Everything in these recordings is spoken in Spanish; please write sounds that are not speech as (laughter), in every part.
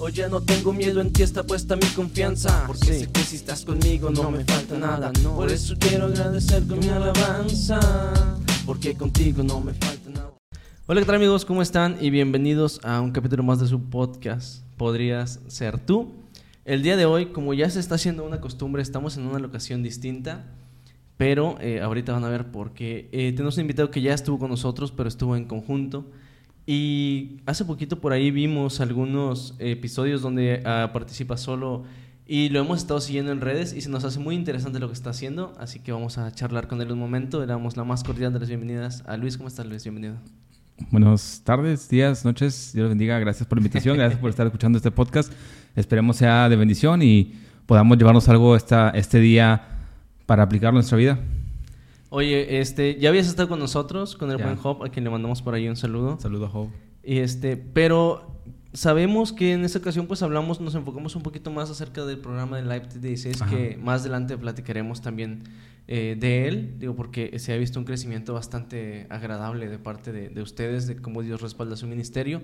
Hoy ya no tengo miedo, en ti está puesta mi confianza. Porque sé que si estás conmigo no me falta nada. Por eso quiero agradecer con mi alabanza. Porque contigo no me falta nada. Hola, ¿qué tal amigos? ¿Cómo están? Y bienvenidos a un capítulo más de su podcast. Podrías ser tú. El día de hoy, como ya se está haciendo una costumbre, estamos en una locación distinta. Pero eh, ahorita van a ver por qué. Eh, tenemos un invitado que ya estuvo con nosotros, pero estuvo en conjunto. Y hace poquito por ahí vimos algunos episodios donde uh, participa solo y lo hemos estado siguiendo en redes y se nos hace muy interesante lo que está haciendo, así que vamos a charlar con él un momento. Le damos la más cordial de las bienvenidas a Luis. ¿Cómo estás, Luis? Bienvenido. Buenas tardes, días, noches. Dios los bendiga. Gracias por la invitación. (laughs) Gracias por estar escuchando este podcast. Esperemos sea de bendición y podamos llevarnos algo esta, este día para aplicarlo en nuestra vida. Oye, este, ya habías estado con nosotros, con el ya. buen Job, a quien le mandamos por ahí un saludo. Saludo. Y este, pero sabemos que en esta ocasión pues hablamos, nos enfocamos un poquito más acerca del programa de Live 16, Ajá. que más adelante platicaremos también eh, de él, digo, porque se ha visto un crecimiento bastante agradable de parte de, de ustedes, de cómo Dios respalda su ministerio.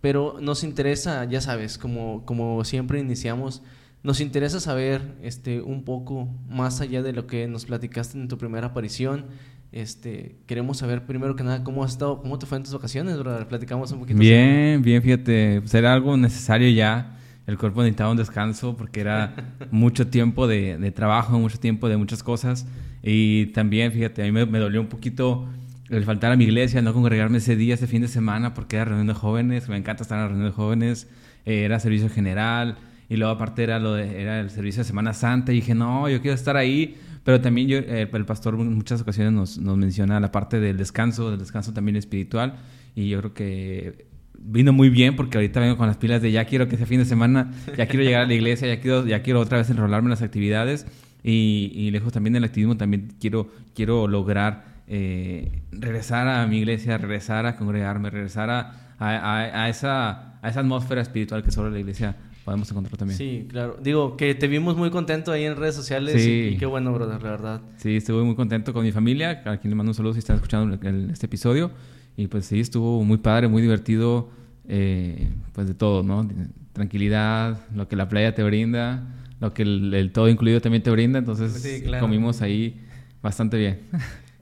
Pero nos interesa, ya sabes, como, como siempre iniciamos, nos interesa saber este, un poco más allá de lo que nos platicaste en tu primera aparición. Este, queremos saber primero que nada cómo has estado, cómo te fue en tus vacaciones, brother. Platicamos un poquito. Bien, sobre... bien, fíjate, pues era algo necesario ya. El cuerpo necesitaba un descanso porque era (laughs) mucho tiempo de, de, trabajo, mucho tiempo de muchas cosas. Y también, fíjate, a mí me, me, dolió un poquito el faltar a mi iglesia, no congregarme ese día, ese fin de semana, porque era reunión de jóvenes. Me encanta estar en la reunión de jóvenes. Eh, era servicio general y luego aparte era, lo de, era el servicio de Semana Santa. Y dije, no, yo quiero estar ahí, pero también yo, eh, el pastor en muchas ocasiones nos, nos, menciona la parte del descanso, del descanso también espiritual. Y yo creo que vino muy bien porque ahorita vengo con las pilas de ya quiero que sea fin de semana, ya quiero llegar a la iglesia, ya quiero, ya quiero otra vez enrolarme en las actividades y, y lejos también del activismo también quiero, quiero lograr eh, regresar a mi iglesia, regresar a congregarme, regresar a, a, a, esa, a esa atmósfera espiritual que solo la iglesia podemos encontrar también. Sí, claro. Digo, que te vimos muy contento ahí en redes sociales sí. y, y, qué bueno, brother, la verdad. Sí, estuve muy contento con mi familia, a quien le mando un saludo si están escuchando el, este episodio. Y pues sí, estuvo muy padre, muy divertido, eh, pues de todo, ¿no? Tranquilidad, lo que la playa te brinda, lo que el, el todo incluido también te brinda, entonces sí, claro. comimos ahí bastante bien.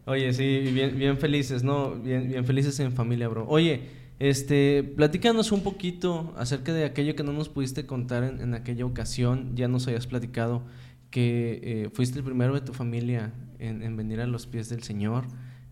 Oye, sí, bien, bien felices, ¿no? Bien, bien felices en familia, bro. Oye, este, platícanos un poquito acerca de aquello que no nos pudiste contar en, en aquella ocasión. Ya nos habías platicado que eh, fuiste el primero de tu familia en, en, venir a los pies del Señor.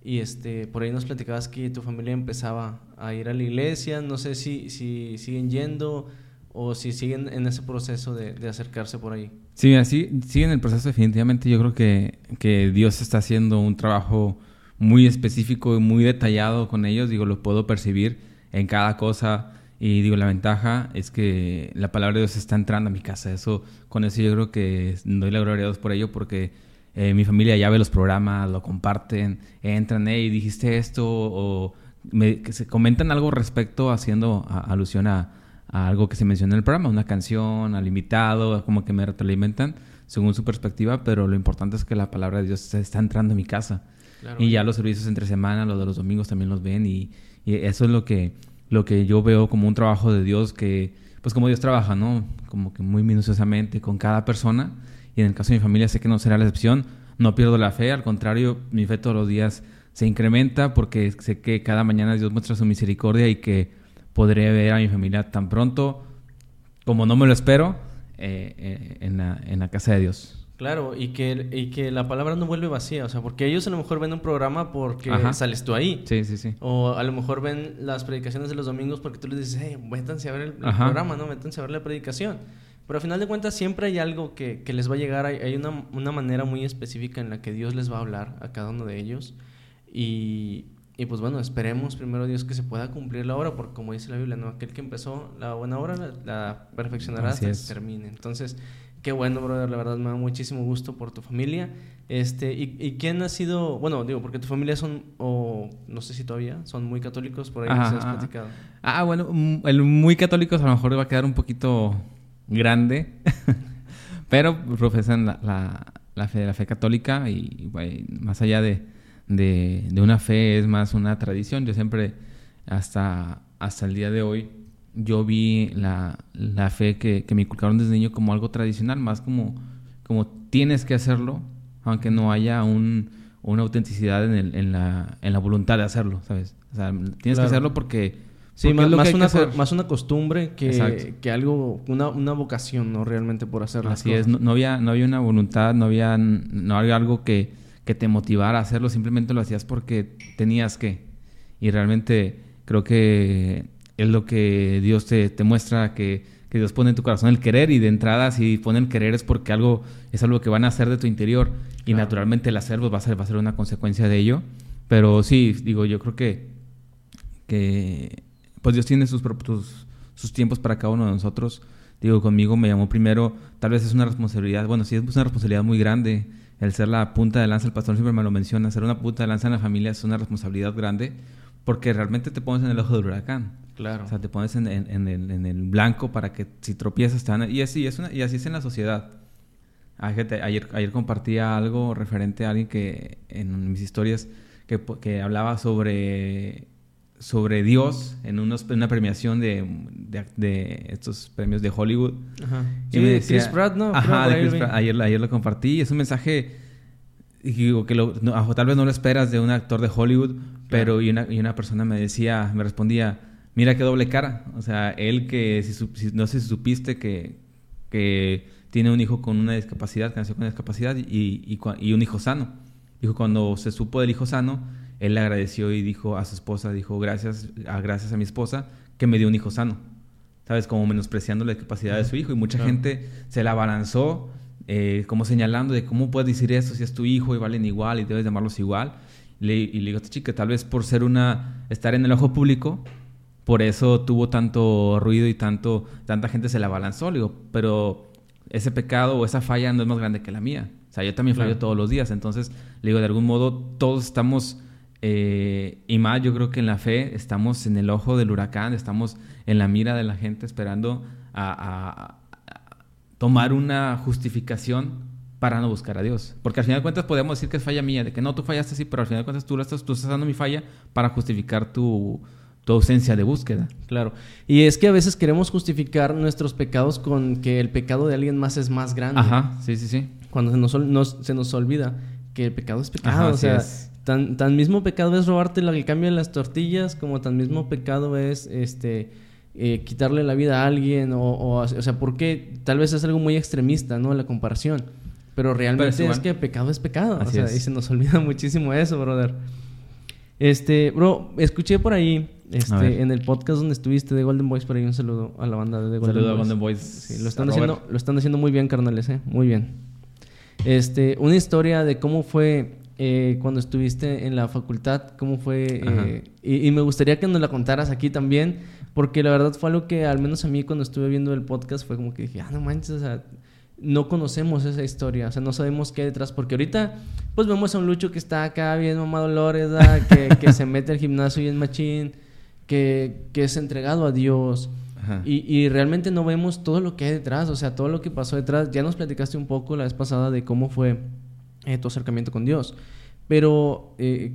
Y este, por ahí nos platicabas que tu familia empezaba a ir a la iglesia. No sé si, si siguen yendo o si siguen en ese proceso de, de acercarse por ahí. Sí, así siguen el proceso definitivamente. Yo creo que, que Dios está haciendo un trabajo muy específico y muy detallado con ellos. Digo, lo puedo percibir en cada cosa. Y digo, la ventaja es que la palabra de Dios está entrando a mi casa. Eso, con eso yo creo que doy la gloria a Dios por ello, porque eh, mi familia ya ve los programas, lo comparten, entran, hey, dijiste esto, o me, que se comentan algo respecto, haciendo a, alusión a, a, algo que se menciona en el programa, una canción, al invitado, como que me retroalimentan según su perspectiva, pero lo importante es que la palabra de Dios está entrando a mi casa. Claro, y ya los servicios entre semana, los de los domingos también los ven y y eso es lo que, lo que yo veo como un trabajo de Dios que, pues como Dios trabaja, ¿no? Como que muy minuciosamente con cada persona. Y en el caso de mi familia sé que no será la excepción. No pierdo la fe, al contrario, mi fe todos los días se incrementa porque sé que cada mañana Dios muestra su misericordia y que podré ver a mi familia tan pronto como no me lo espero eh, eh, en, la, en la casa de Dios. Claro, y que, y que la palabra no vuelve vacía, o sea, porque ellos a lo mejor ven un programa porque Ajá. sales tú ahí. Sí, sí, sí. O a lo mejor ven las predicaciones de los domingos porque tú les dices, hey, métanse a ver el, el programa, ¿no? Métanse a ver la predicación. Pero al final de cuentas siempre hay algo que, que les va a llegar, hay, hay una, una, manera muy específica en la que Dios les va a hablar a cada uno de ellos. Y, y pues bueno, esperemos primero Dios que se pueda cumplir la obra, porque como dice la Biblia, ¿no? Aquel que empezó la buena obra la, la perfeccionará Así hasta es. que termine. Entonces... Qué bueno, brother, la verdad me da muchísimo gusto por tu familia. Este, y, y, quién ha sido, bueno, digo, porque tu familia son, o no sé si todavía, son muy católicos, por ahí ajá, nos has platicado. Ah, bueno, el muy católicos a lo mejor va a quedar un poquito grande, (laughs) pero profesan la, la, la, fe, la fe católica y, bueno, más allá de, de, de, una fe es más una tradición. Yo siempre, hasta, hasta el día de hoy, yo vi la, la fe que, que, me inculcaron desde niño como algo tradicional, más como, como tienes que hacerlo, aunque no haya un, una autenticidad en, el, en, la, en la voluntad de hacerlo, ¿sabes? O sea, tienes que hacerlo porque... Sí, más, más, una, más, una, costumbre que, que algo, una, una, vocación, ¿no? Realmente por hacerlo. Así es, no, había, no había una voluntad, no había, no había algo que, que te motivara a hacerlo, simplemente lo hacías porque tenías que. Y realmente creo que es lo que Dios te, te muestra que, que, Dios pone en tu corazón el querer y de entrada si pone el querer es porque algo es algo que van a hacer de tu interior y naturalmente el hacerlo va a ser va a ser una consecuencia de ello. Pero sí digo yo creo que que pues Dios tiene sus, sus, sus tiempos para cada uno de nosotros. Digo conmigo me llamó primero tal vez es una responsabilidad bueno sí es una responsabilidad muy grande el ser la punta de lanza el pastor siempre me lo menciona ser una punta de lanza en la familia es una responsabilidad grande porque realmente te pones en el ojo del huracán. Claro. O sea, te pones en, en, el, en el, blanco para que si tropiezas te Y así, es y así es en la sociedad. Ayer, ayer compartía algo referente a alguien que en mis historias que, que hablaba sobre, sobre Dios en, unos, una premiación de, de, estos premios de Hollywood. Ajá. Y me decía, Chris Pratt, ¿no? Ajá, de Chris Pratt. Ayer, ayer lo compartí y es un mensaje digo que lo, tal vez no lo esperas de un actor de Hollywood, pero y una, y una persona me decía, me respondía, mira qué doble cara. O sea, él que, si, no sé si supiste que, que tiene un hijo con una discapacidad, que nació con una discapacidad y, y, un hijo sano. Dijo, cuando se supo del hijo sano, él le agradeció y dijo a su esposa, dijo, gracias a, gracias a mi esposa que me dio un hijo sano. ¿Sabes? Como menospreciando la discapacidad de su hijo. Y mucha gente se la abalanzó eh, como señalando de cómo puedes decir eso si es tu hijo y valen igual y debes llamarlos igual. y le digo a esta chica, tal vez por ser una, estar en el ojo público, por eso tuvo tanto ruido y tanto, tanta gente se la abalanzó. Le digo, pero ese pecado o esa falla no es más grande que la mía. O sea, yo también fallo todos los días. Entonces, le digo, de algún modo, todos estamos, eh, y más yo creo que en la fe, estamos en el ojo del huracán, estamos en la mira de la gente esperando a tomar una justificación para no buscar a Dios. Porque al final de cuentas podemos decir que es falla mía, de que no, tú fallaste así, pero al final de cuentas tú, estás, tú estás dando mi falla para justificar tu, tu ausencia de búsqueda. Claro. Y es que a veces queremos justificar nuestros pecados con que el pecado de alguien más es más grande. Ajá, sí, sí, sí. Cuando se nos, se nos olvida que el pecado es pecado. o sea, tan, tan mismo pecado es robarte el cambio de las tortillas como tan mismo pecado es este eh, quitarle la vida a alguien o, o, o sea, porque tal vez es algo muy extremista, ¿no? La comparación. Pero realmente es, que pecado es pecado. o sea, y se nos olvida (laughs) muchísimo eso, brother. Este, bro, escuché por ahí, este, en el podcast donde estuviste de Golden Boys, por ahí un saludo a la banda de Golden saludo Boys. a Golden Boys. lo están, haciendo, lo están haciendo muy bien, carnales, ¿eh? Muy bien. Este, una historia de cómo fue eh, cuando estuviste en la facultad, cómo fue. Eh, y, y, me gustaría que nos la contaras aquí también, porque la verdad fue algo que al menos a mí cuando estuve viendo el podcast fue como que dije, ah, no manches, o sea, no conocemos esa historia, o sea, no sabemos qué hay detrás, porque ahorita pues vemos a un Lucho que está acá bien mamado Lores, que, que se mete al gimnasio y en machín, que, que es entregado a Dios. Y, y, realmente no vemos todo lo que hay detrás, o sea, todo lo que pasó detrás. Ya nos platicaste un poco la vez pasada de cómo fue eh, tu acercamiento con Dios. Pero eh,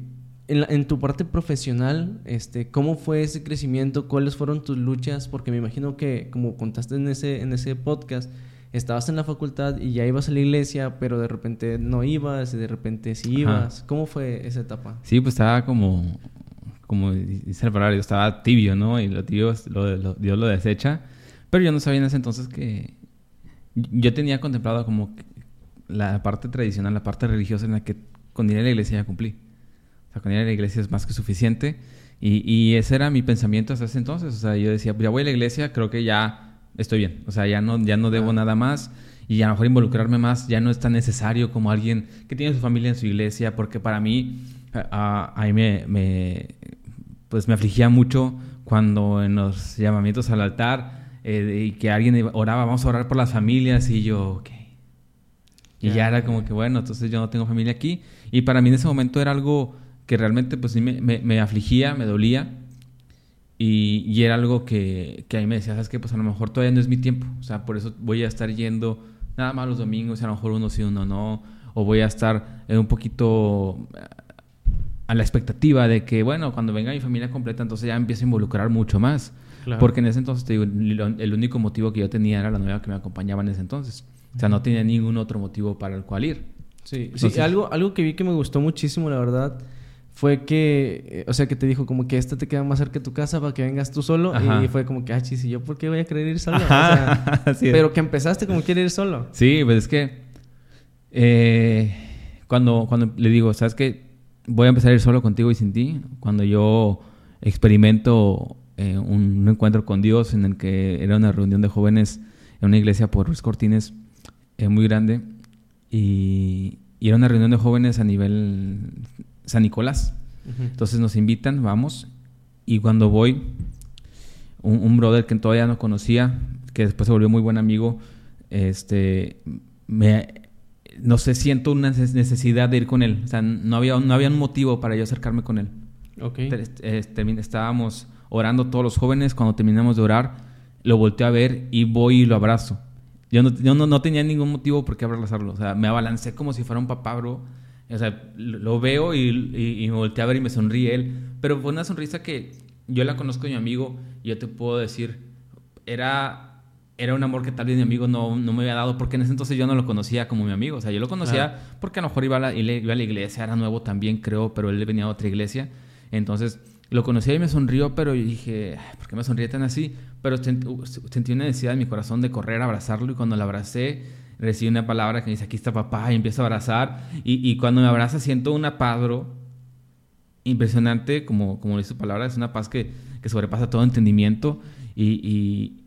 en, tu parte profesional, este, ¿cómo fue ese crecimiento? ¿Cuáles fueron tus luchas? Porque me imagino que, como contaste en ese, en ese podcast, estabas en la facultad y ya ibas a la iglesia, pero de repente no ibas y de repente sí ibas. ¿Cómo fue esa etapa? Sí, pues estaba como, como dice el yo estaba tibio, ¿no? Y lo tibio, lo, Dios lo desecha. Pero yo no sabía en ese entonces que... Yo tenía contemplado como la parte tradicional, la parte religiosa en la que con ir a la iglesia ya cumplí. O sea, con ir a la iglesia es más que suficiente. Y, y, ese era mi pensamiento hasta ese entonces. O sea, yo decía, pues ya voy a la iglesia, creo que ya estoy bien. O sea, ya no, ya no debo nada más. Y a lo mejor involucrarme más ya no es tan necesario como alguien que tiene su familia en su iglesia. Porque para mí, a, a, me, me, pues me afligía mucho cuando en los llamamientos al altar eh, y que alguien oraba, vamos a orar por las familias. Y yo, ok. Y ya era como que, bueno, entonces yo no tengo familia aquí. Y para mí en ese momento era algo que realmente pues sí me, me, afligía, me dolía. Y, y, era algo que, que a mí me decía, ¿sabes qué? Pues a lo mejor todavía no es mi tiempo. O sea, por eso voy a estar yendo nada más los domingos, a lo mejor uno sí, uno no. O voy a estar un poquito eh, a la expectativa de que, bueno, cuando venga mi familia completa, entonces ya empiezo a involucrar mucho más. Porque en ese entonces, te digo, el único motivo que yo tenía era la novia que me acompañaba en ese entonces. O sea, no tenía ningún otro motivo para el cual ir. Sí, sí algo, algo que vi que me gustó muchísimo, la verdad, fue que, eh, o sea, que te dijo como que esta te queda más cerca de tu casa para que vengas tú solo. Y fue como que, ah, chis, ¿y yo por qué voy a querer ir solo? O sea, (laughs) pero que empezaste como quieres ir solo. Sí, pues es que eh, cuando, cuando le digo, ¿sabes qué? Voy a empezar a ir solo contigo y sin ti. Cuando yo experimento eh, un, encuentro con Dios en el que era una reunión de jóvenes en una iglesia por Ruiz Cortines muy grande. Y, era una reunión de jóvenes a nivel San Nicolás. Entonces nos invitan, vamos. Y cuando voy, un, brother que todavía no conocía, que después se volvió muy buen amigo, este, me, no sé, siento una necesidad de ir con él. O sea, no había, no había un motivo para yo acercarme con él. Okay. estábamos orando todos los jóvenes. Cuando terminamos de orar, lo volteo a ver y voy y lo abrazo. Yo no, yo no, tenía ningún motivo por qué abrazarlo. O sea, me abalancé como si fuera un papá, bro. O sea, lo veo y, me volteé a ver y me sonríe él. Pero fue una sonrisa que yo la conozco de mi amigo y yo te puedo decir, era, era un amor que tal vez mi amigo no, no me había dado porque en ese entonces yo no lo conocía como mi amigo. O sea, yo lo conocía porque a lo mejor iba a, la, iba a la iglesia, era nuevo también, creo, pero él venía a otra iglesia. Entonces lo conocía y me sonrió, pero yo dije, ¿por qué me sonríe tan así? Pero sentí una necesidad en mi corazón de correr a abrazarlo y cuando lo abracé recibí una palabra que me dice, aquí está papá y empiezo a abrazar y, y cuando me abraza siento una paz, impresionante, como, como dice su palabra, es una paz que, que sobrepasa todo entendimiento y, y,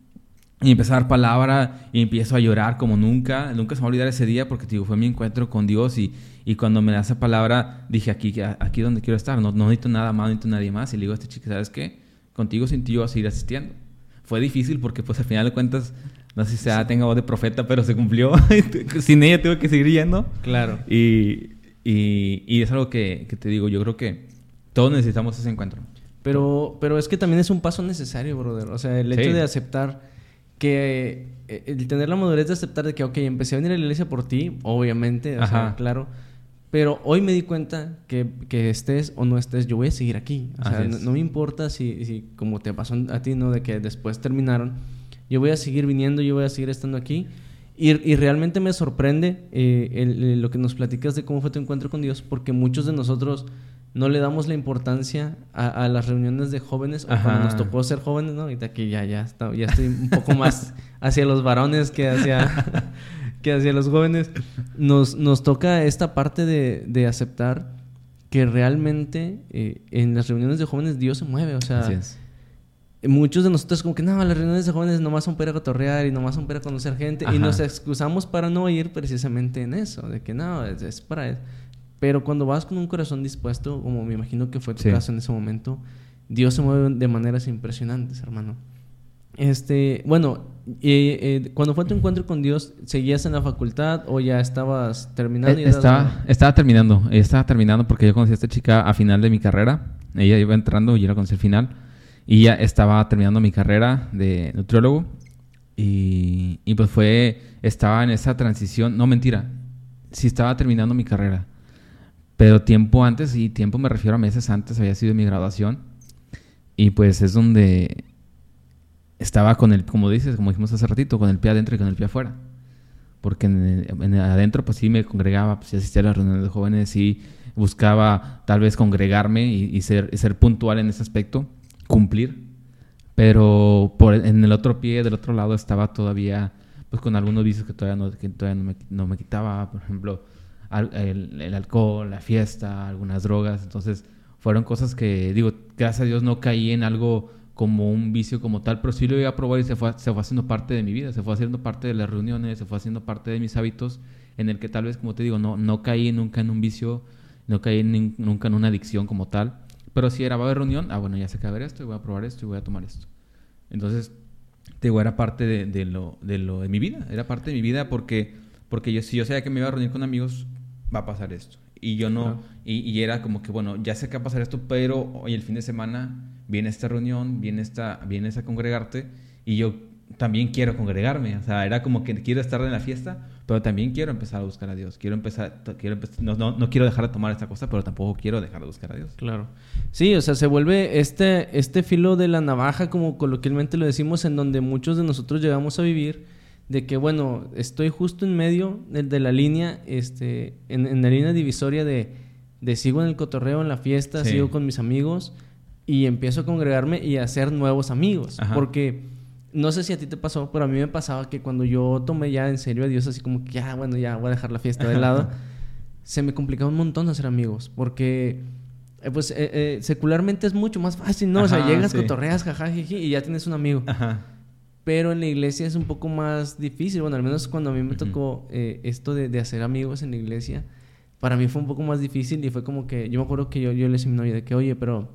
y empiezo a dar palabra y empiezo a llorar como nunca. Nunca se me va a olvidar ese día porque digo, fue mi encuentro con Dios y, y cuando me da esa palabra dije, aquí, aquí donde quiero estar, no, no necesito nada más, no necesito nadie más. Y le digo a este chico, ¿sabes qué? Contigo sin ti yo voy a seguir asistiendo. Fue difícil porque pues al final de cuentas, no sé si sea, tenga voz de profeta, pero se cumplió. (laughs) sin ella tuve que seguir yendo. Claro. Y, y, y es algo que, que te digo, yo creo que todos necesitamos ese encuentro. Pero, pero es que también es un paso necesario, brother. O sea, el hecho de aceptar que eh, el tener la madurez de aceptar de que, ok, empecé a venir a la iglesia por ti, obviamente, o sea, claro. Pero hoy me di cuenta que, que, estés o no estés, yo voy a seguir aquí. O sea, no, me importa si, si, como te pasó a ti, ¿no? De que después terminaron. Yo voy a seguir viniendo, yo voy a seguir estando aquí. Y, y realmente me sorprende eh, lo que nos platicas de cómo fue tu encuentro con Dios, porque muchos de nosotros no le damos la importancia a, las reuniones de jóvenes o cuando nos tocó ser jóvenes, ¿no? Ahorita que ya, ya, ya estoy un poco más (laughs) hacia los varones que hacia, que hacia los jóvenes. Nos, nos toca esta parte de, de aceptar que realmente eh, en las reuniones de jóvenes Dios se mueve, o sea... Muchos de nosotros como que no, las reuniones de jóvenes nomás son para cotorrear y nomás son para conocer gente y nos excusamos para no ir precisamente en eso, de que no, es, es para eso. Pero cuando vas con un corazón dispuesto, como me imagino que fue tu caso en ese momento, Dios se mueve de maneras impresionantes, hermano. Este, bueno, eh, eh, cuando fue tu encuentro con Dios, ¿seguías en la facultad o ya estabas terminando? Eh, estaba, estaba terminando, estaba terminando porque yo conocí a esta chica a final de mi carrera. Ella iba entrando y yo la conocí al final. Y ya estaba terminando mi carrera de nutriólogo. Y, y pues fue, estaba en esa transición, no mentira, sí estaba terminando mi carrera. Pero tiempo antes, y tiempo me refiero a meses antes, había sido mi graduación. Y pues es donde estaba con el, como dices, como dijimos hace ratito, con el pie adentro y con el pie afuera. Porque en, adentro pues sí me congregaba, pues sí asistía a las reuniones de jóvenes, y buscaba tal vez congregarme y, ser, ser puntual en ese aspecto, cumplir. Pero por, en el otro pie, del otro lado, estaba todavía pues con algunos vicios que todavía no, que todavía no me, no me quitaba. Por ejemplo, el, alcohol, la fiesta, algunas drogas. Entonces, fueron cosas que, digo, gracias a Dios no caí en algo como un vicio como tal, pero sí lo iba a probar y se fue, se fue haciendo parte de mi vida, se fue haciendo parte de las reuniones, se fue haciendo parte de mis hábitos, en el que tal vez, como te digo, no, no caí nunca en un vicio, no caí nunca en una adicción como tal, pero si era, va a haber reunión, ah, bueno, ya sé que va a haber esto, y voy a probar esto, y voy a tomar esto. Entonces, te digo, era parte de, lo, de lo de mi vida, era parte de mi vida porque, porque yo, si yo sabía que me iba a reunir con amigos, va a pasar esto. Y yo no, y, era como que, bueno, ya sé que va a pasar esto, pero hoy el fin de semana viene esta reunión, viene esta, vienes a congregarte, y yo también quiero congregarme. O sea, era como que quiero estar en la fiesta, pero también quiero empezar a buscar a Dios. Quiero empezar, quiero no, no, no, quiero dejar de tomar esta cosa, pero tampoco quiero dejar de buscar a Dios. Claro. Sí, o sea, se vuelve este, este filo de la navaja, como coloquialmente lo decimos, en donde muchos de nosotros llegamos a vivir, de que, bueno, estoy justo en medio de, la línea, este, en, en, la línea divisoria de, de sigo en el cotorreo, en la fiesta, sigo con mis amigos y empiezo a congregarme y a hacer nuevos amigos. Porque no sé si a ti te pasó, pero a mí me pasaba que cuando yo tomé ya en serio a Dios, así como que ya, bueno, ya voy a dejar la fiesta de lado, (laughs) se me complicaba un montón hacer amigos, porque eh, pues eh, eh, secularmente es mucho más fácil, ¿no? o sea, llegas, cotorreas, jajajiji, y ya tienes un amigo. Pero en la iglesia es un poco más difícil, bueno, al menos cuando a mí me tocó esto de, hacer amigos en la iglesia, para mí fue un poco más difícil y fue como que, yo me acuerdo que yo, yo le decía a mi novia de que, oye, pero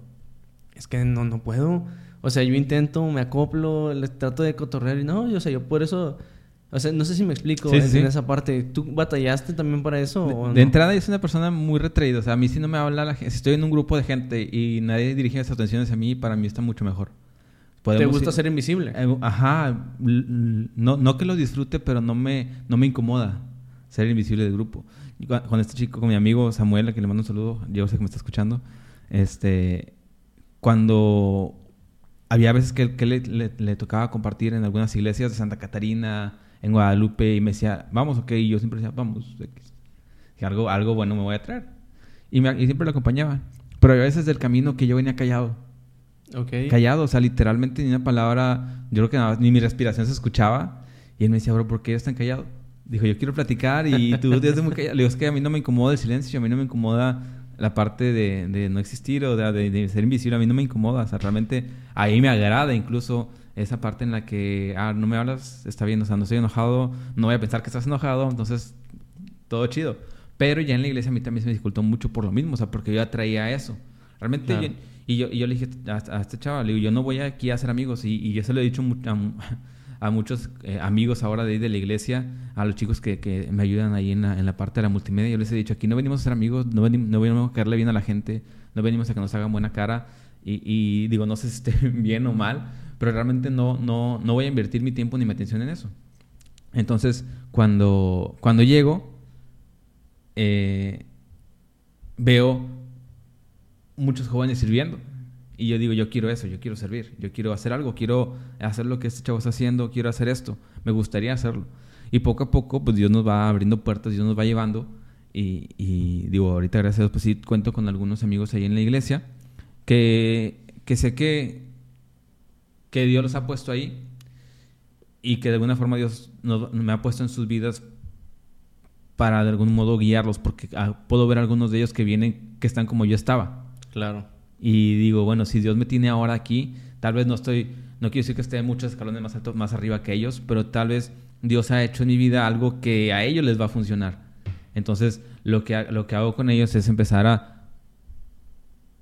es que no, no puedo o sea, yo intento, me acoplo, les trato de cotorrear y no, yo, o sea, yo por eso... O sea, no sé si me explico en, esa parte. ¿Tú batallaste también para eso? De, entrada, yo soy una persona muy retraída. O sea, a mí si no me habla la gente. Si estoy en un grupo de gente y nadie dirige las atenciones a mí, para mí está mucho mejor. ¿Te gusta ser invisible? Eh, ajá. No, no que lo disfrute, pero no me, no me incomoda ser invisible del grupo. Con este chico, con mi amigo Samuel, a quien le mando un saludo, yo sé que me está escuchando. Este, cuando había veces que, que le, le, tocaba compartir en algunas iglesias de Santa Catarina, en Guadalupe, y me decía, vamos, ok, y yo siempre decía, vamos, que algo, algo bueno me voy a traer. Y, me, y siempre lo acompañaba. Pero a veces del camino que yo venía callado. Okay. Callado, o sea, literalmente ni una palabra, yo creo que ni mi respiración se escuchaba. Y él me decía, bro, ¿por qué están callado? Dijo, yo quiero platicar y (laughs) tú estás muy callado. Le digo, es que a mí no me incomoda el silencio, a mí no me incomoda la parte de, de no existir o de, de, ser invisible a mí no me incomoda. O sea, realmente ahí me agrada incluso esa parte en la que, ah, no me hablas, está bien, o sea, no estoy enojado, no voy a pensar que estás enojado, entonces todo chido. Pero ya en la iglesia a mí también se me dificultó mucho por lo mismo, o sea, porque yo ya traía eso. Realmente, y, yo, y yo le dije a, este chaval, le digo, yo no voy aquí a hacer amigos, y, yo se lo he dicho (laughs) a, muchos eh, amigos ahora de, de la iglesia, a los chicos que, que me ayudan ahí en la, en la, parte de la multimedia. Yo les he dicho, aquí no venimos a ser amigos, no, venimos, no venimos a caerle bien a la gente, no venimos a que nos hagan buena cara. Y, y digo, no sé si esté (laughs) bien o mal, pero realmente no, no, no voy a invertir mi tiempo ni mi atención en eso. Entonces, cuando, cuando llego, eh, veo muchos jóvenes sirviendo. Y yo digo, yo quiero eso, yo quiero servir, yo quiero hacer algo, quiero hacer lo que este chavo está haciendo, quiero hacer esto, me gustaría hacerlo. Y poco a poco, pues Dios nos va abriendo puertas, Dios nos va llevando. Y, digo, ahorita gracias a Dios, pues sí cuento con algunos amigos ahí en la iglesia que, que sé que, que Dios los ha puesto ahí y que de alguna forma Dios me ha puesto en sus vidas para de algún modo guiarlos, porque ah, puedo ver algunos de ellos que vienen, que están como yo estaba. Claro. Y digo, bueno, si Dios me tiene ahora aquí, tal vez no estoy, no quiero decir que esté muchos escalones más altos, más arriba que ellos, pero tal vez Dios ha hecho en mi vida algo que a ellos les va a funcionar. Entonces, lo que, lo que hago con ellos es empezar a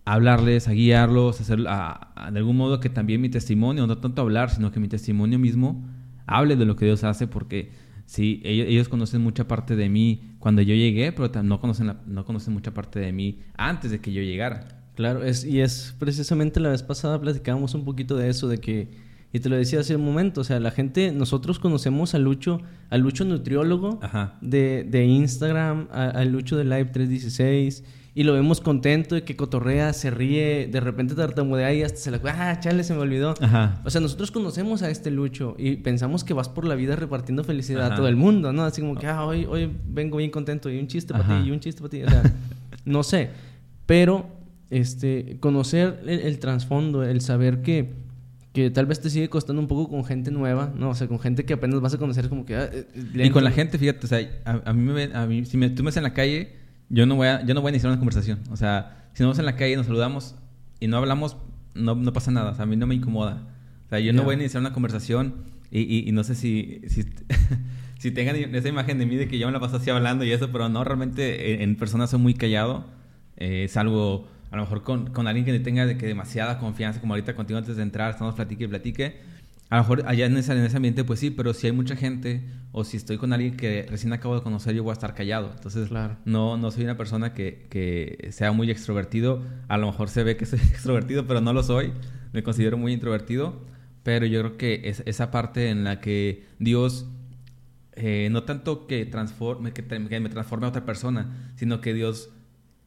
hablarles, a guiarlos, a hacer, a, de algún modo que también mi testimonio, no tanto hablar, sino que mi testimonio mismo hable de lo que Dios hace, porque sí, ellos, ellos conocen mucha parte de mí cuando yo llegué, pero no conocen, no conocen mucha parte de mí antes de que yo llegara. Claro, es, y es precisamente la vez pasada platicábamos un poquito de eso, de que, y te lo decía hace un momento, o sea, la gente, nosotros conocemos a Lucho, a Lucho Nutriólogo De, de Instagram, a, Lucho de Live 316, y lo vemos contento de que cotorrea, se ríe, de repente tartamudea y hasta se la... ¡Ah, chale, se me olvidó! O sea, nosotros conocemos a este Lucho y pensamos que vas por la vida repartiendo felicidad a todo el mundo, ¿no? Así como que, ah, hoy, hoy vengo bien contento y un chiste para ti y un chiste para ti. O sea, no sé. Pero este, conocer el, trasfondo, el saber que, que tal vez te sigue costando un poco con gente nueva, ¿no? O sea, con gente que apenas vas a conocer como que... Ah, eh, y con la gente, fíjate, o sea, a, mí, me, a mí si me, tú me ves en la calle, yo no, voy a, yo no voy a iniciar una conversación. O sea, si nos vemos en la calle nos saludamos y no hablamos, no, no pasa nada. O sea, a mí no me incomoda. O sea, yo no voy a iniciar una conversación y, y, no sé si... (laughs) si si tengan esa imagen de mí de que yo me la paso así hablando y eso, pero no, realmente en, persona soy muy callado, eh, salvo a lo mejor con, con alguien que tenga de que demasiada confianza, como ahorita contigo antes de entrar, estamos platique y platique. A lo mejor allá en ese, en ese ambiente, pues sí, pero si hay mucha gente o si estoy con alguien que recién acabo de conocer, yo voy a estar callado. Entonces, claro. no, no soy una persona que, que sea muy extrovertido. A lo mejor se ve que soy (laughs) extrovertido, pero no lo soy. Me considero muy introvertido. Pero yo creo que es esa parte en la que Dios, eh, no tanto que, transforme, que, me transforme a otra persona, sino que Dios,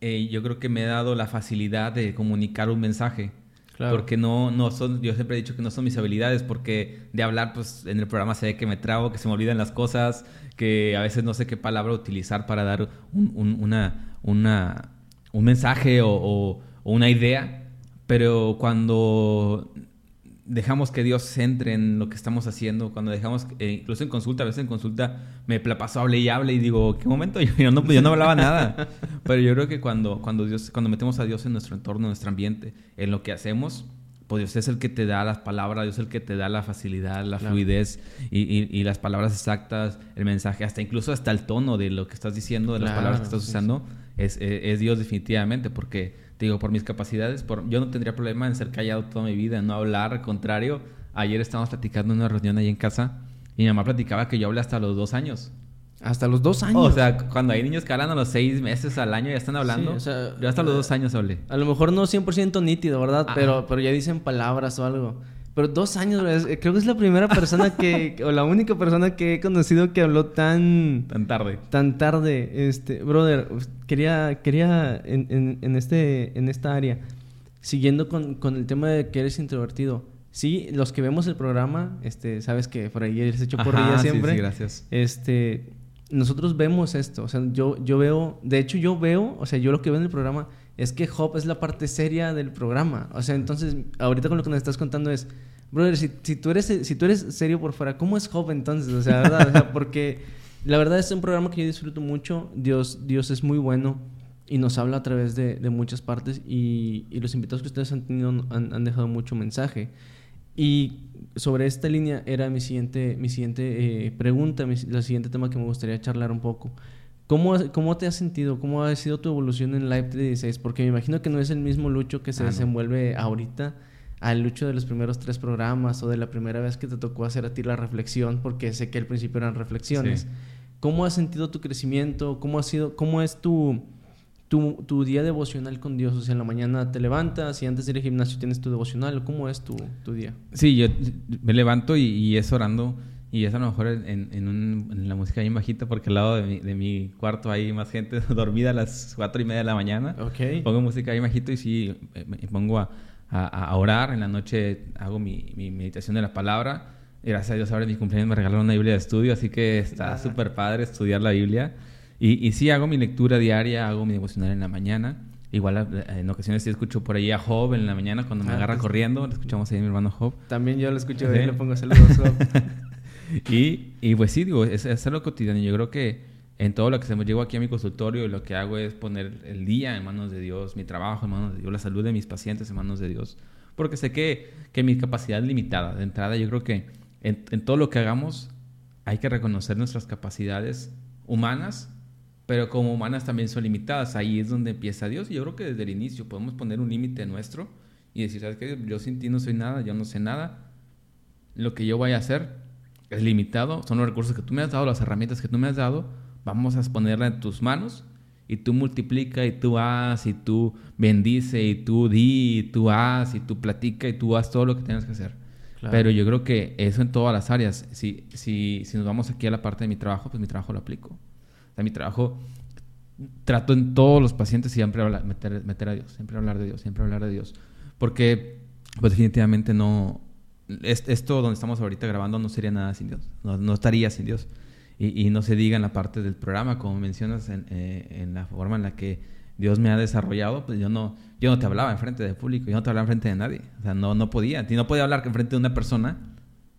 eh, yo creo que me ha dado la facilidad de comunicar un mensaje. Porque no, no son, yo siempre he dicho que no son mis habilidades, porque de hablar, pues en el programa se ve que me trago, que se me olvidan las cosas, que a veces no sé qué palabra utilizar para dar un, una, una, un mensaje o, una idea. Pero cuando dejamos que Dios entre en lo que estamos haciendo, cuando dejamos, eh, incluso en consulta, a veces en consulta me paso, hable y hable y digo, ¿qué momento? (laughs) Yo, no, yo no hablaba nada. Pero yo creo que cuando, cuando, Dios, cuando metemos a Dios en nuestro entorno, en nuestro ambiente, en lo que hacemos, pues Dios es el que te da las palabras, Dios es el que te da la facilidad, la fluidez y, y, las palabras exactas, el mensaje, hasta incluso hasta el tono de lo que estás diciendo, de las palabras que estás usando, Es, es Dios definitivamente, porque digo, por mis capacidades, por, yo no tendría problema en ser callado toda mi vida, en no hablar, al contrario. Ayer estábamos platicando en una reunión ahí en casa y mi mamá platicaba que yo hablé hasta los dos años. Hasta los dos años. O sea, cuando hay niños que hablan a los seis meses al año ya están hablando. o sea, yo hasta los dos años hablé. A lo mejor no 100% nítido, ¿verdad? Pero, pero ya dicen palabras o algo. Pero dos años, creo que es la primera persona que, o la única persona que he conocido que habló tan... Tan tarde. Tan tarde. Este, brother, quería, quería en, en, este, en esta área, siguiendo con, con, el tema de que eres introvertido. Sí, los que vemos el programa, este, sabes que por ahí eres hecho por ella siempre. Sí, sí, gracias. Este, nosotros vemos esto, o sea, yo, yo veo, de hecho yo veo, o sea, yo lo que veo en el programa es que Hop es la parte seria del programa. O sea, entonces, ahorita con lo que nos estás contando es, brother, si, si tú, eres, si tú eres serio por fuera, ¿cómo es Hop entonces? O sea, ¿verdad? O sea, porque la verdad es un programa que yo disfruto mucho. Dios, Dios es muy bueno y nos habla a través de, de muchas partes y, y, los invitados que ustedes han tenido han, han, dejado mucho mensaje. Y sobre esta línea era mi siguiente, mi siguiente eh, pregunta, mi, el siguiente tema que me gustaría charlar un poco. ¿Cómo, ¿Cómo te has sentido? ¿Cómo ha sido tu evolución en Live 316? Porque me imagino que no es el mismo Lucho que se ah, desenvuelve ahorita al Lucho de los primeros tres programas o de la primera vez que te tocó hacer a ti la reflexión, porque sé que al principio eran reflexiones. ¿Cómo has sentido tu crecimiento? ¿Cómo, ha sido, cómo es tu, tu, tu, día devocional con Dios? O sea, en la mañana te levantas y antes de ir al gimnasio tienes tu devocional. ¿Cómo es tu, tu día? Sí, yo me levanto y, y es orando y es a lo mejor en, en, un, en, la música bien bajita porque al lado de mi, de mi, cuarto hay más gente (laughs) dormida a las cuatro y media de la mañana. Okay. Pongo música bien bajito y sí, me pongo a, a, a orar. En la noche hago mi, mi, meditación de la palabra. Gracias a Dios ahora en mi cumpleaños me regalaron una Biblia de estudio, así que está súper padre estudiar la Biblia. Y, y sí, hago mi lectura diaria, hago mi devocional en la mañana. Igual en ocasiones sí escucho por ahí a Job en la mañana cuando me ah, agarra pues corriendo. Lo escuchamos ahí a mi hermano Job. También yo lo escucho ahí, le pongo saludos Job. (laughs) y, y pues sí, digo, es, es algo cotidiano. Yo creo que en todo lo que se me aquí a mi consultorio, lo que hago es poner el día en manos de Dios, mi trabajo en manos de Dios, la salud de mis pacientes en manos de Dios. Porque sé que, que mi capacidad es limitada. De entrada, yo creo que en, en todo lo que hagamos hay que reconocer nuestras capacidades humanas, pero como humanas también son limitadas. Ahí es donde empieza Dios. Y yo creo que desde el inicio podemos poner un límite nuestro y decir, ¿sabes qué? Yo sin ti no soy nada, yo no sé nada. Lo que yo voy a hacer es limitado, son los recursos que tú me has dado, las herramientas que tú me has dado, vamos a ponerla en tus manos y tú multiplica y tú haz y tú bendice y tú di y tú haz y tú platica y tú haz todo lo que tienes que hacer. Pero yo creo que eso en todas las áreas. Si, si, si nos vamos aquí a la parte de mi trabajo, pues mi trabajo lo aplico. O sea, mi trabajo trato en todos los pacientes siempre hablar, meter, meter a Dios, siempre hablar de Dios, siempre hablar de Dios. Porque pues definitivamente no, esto donde estamos ahorita grabando no sería nada sin Dios, no, estaría sin Dios. Y, no se diga en la parte del programa, como mencionas, eh, en, la forma en la que Dios me ha desarrollado, pues yo no, yo no te hablaba en frente del público, yo no te hablaba en frente de nadie. O sea, no, no podía. No podía hablar en frente de una persona,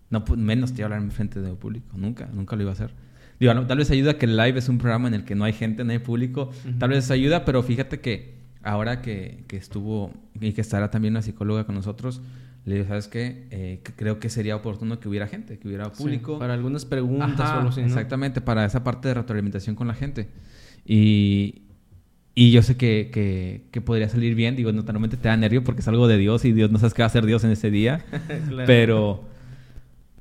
no, menos te iba a hablar en frente del público. Nunca, nunca lo iba a hacer. Digo, tal vez ayuda que el live es un programa en el que no hay gente, no hay público. Tal vez ayuda, pero fíjate que ahora que, que estuvo y que estará también una psicóloga con nosotros, le digo, ¿sabes qué? Eh, creo que sería oportuno que hubiera gente, que hubiera público. para algunas preguntas o algo así, Exactamente, para esa parte de retroalimentación con la gente. Y, y yo sé que, que, que, podría salir bien. Digo, normalmente te da nervio porque es algo de Dios y Dios no sabes qué va a hacer Dios en ese día. (laughs) Pero...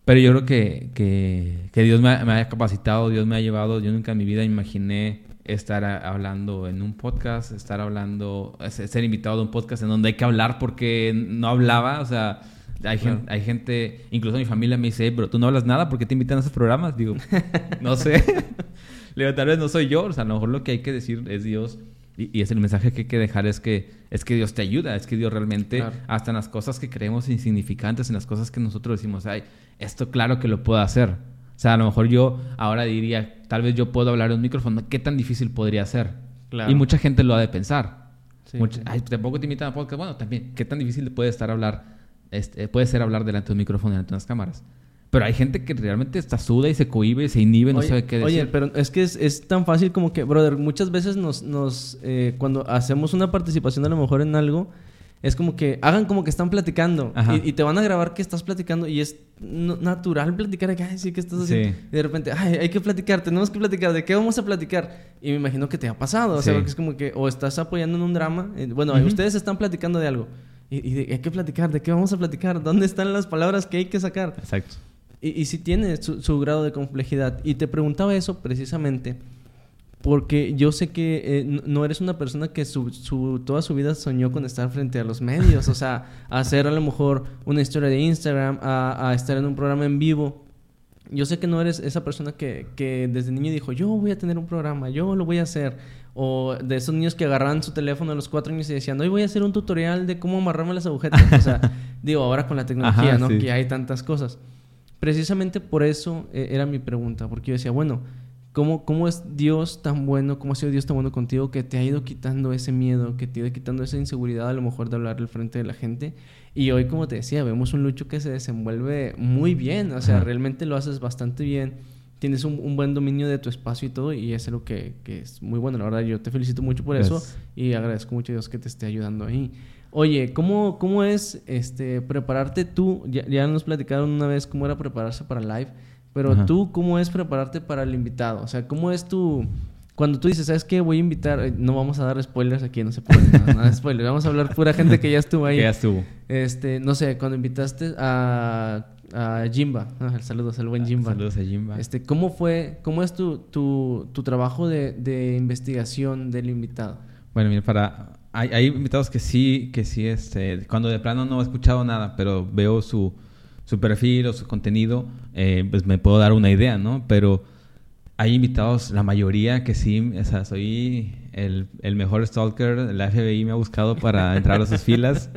Pero yo creo que, que, que Dios me, me, ha capacitado, Dios me ha llevado. Yo nunca en mi vida imaginé estar hablando en un podcast, estar hablando, ser invitado a un podcast en donde hay que hablar porque no hablaba, o sea, Hay, gente, hay gente, incluso mi familia me dice, pero tú no hablas nada, ¿por qué te invitan a esos programas? Digo, (laughs) no sé. Le digo, tal vez no soy yo, o sea, a lo mejor lo que hay que decir es Dios. Y, es el mensaje que hay que dejar es que, es que Dios te ayuda, es que Dios realmente, hasta en las cosas que creemos insignificantes, en las cosas que nosotros decimos, ay, esto claro que lo puedo hacer. O sea, a lo mejor yo ahora diría, tal vez yo puedo hablar en un micrófono, ¿qué tan difícil podría ser? Y mucha gente lo ha de pensar. Ay, tampoco te invitan a podcast. Bueno, también, ¿qué tan difícil puede estar hablar, este, puede ser hablar delante de un micrófono, delante de unas cámaras? Pero hay gente que realmente está suda y se cohibe, se inhibe, no sabe qué decir. Oye, pero es que es, tan fácil como que, brother, muchas veces nos, nos eh, cuando hacemos una participación a lo mejor en algo, es como que hagan como que están platicando y, te van a grabar que estás platicando y es natural platicar que, ay, sí, ¿qué estás haciendo? Y de repente, ay, hay que platicar, tenemos que platicar, ¿de qué vamos a platicar? Y me imagino que te ha pasado, o sea, que es como que o estás apoyando en un drama, eh, bueno, ustedes están platicando de algo y, hay que platicar, ¿de qué vamos a platicar? ¿Dónde están las palabras que hay que sacar? Exacto. Y, y si tiene su grado de complejidad. Y te preguntaba eso precisamente porque yo sé que eh, no eres una persona que su, toda su vida soñó con estar frente a los medios, o sea, hacer a lo mejor una historia de Instagram, a, estar en un programa en vivo. Yo sé que no eres esa persona que, que, desde niño dijo, yo voy a tener un programa, yo lo voy a hacer. O de esos niños que agarraban su teléfono a los cuatro años y decían, hoy voy a hacer un tutorial de cómo amarrarme las agujetas. o sea, (laughs) digo, ahora con la tecnología, ¿no? Que hay tantas cosas. Precisamente por eso eh, era mi pregunta, porque yo decía, bueno, ¿Cómo, ¿Cómo es Dios tan bueno, cómo ha sido Dios tan bueno contigo que te ha ido quitando ese miedo, que te ha ido quitando esa inseguridad a lo mejor de hablar al frente de la gente? Y hoy, como te decía, vemos un Lucho que se desenvuelve muy bien, o sea, realmente lo haces bastante bien, tienes un, buen dominio de tu espacio y todo, y es algo que, que, es muy bueno, la verdad, yo te felicito mucho por eso y agradezco mucho a Dios que te esté ayudando ahí. Oye, ¿cómo, cómo es este, prepararte tú? Ya, ya nos platicaron una vez cómo era prepararse para live. Pero tú, ¿cómo es prepararte para el invitado? O sea, ¿cómo es tu... Cuando tú dices, ¿sabes qué? Voy a invitar... Eh, no vamos a dar spoilers aquí, no se puede. nada de spoilers. Vamos a hablar pura gente que ya estuvo (laughs) ahí. que ya estuvo. Este, no sé, cuando invitaste a, a Jimba. Ah, saludos al buen Jimba. Saludos a Jimba. Este, ¿cómo fue... ¿Cómo es tu, tu, tu trabajo de, de investigación del invitado? Bueno, mira, para... Hay, hay invitados que sí, que sí, este... Cuando de plano no he escuchado nada, pero veo su su perfil o su contenido, eh, pues me puedo dar una idea, ¿no? Pero hay invitados, la mayoría que sí, o sea, soy el, el mejor stalker, la FBI me ha buscado para entrar a sus filas,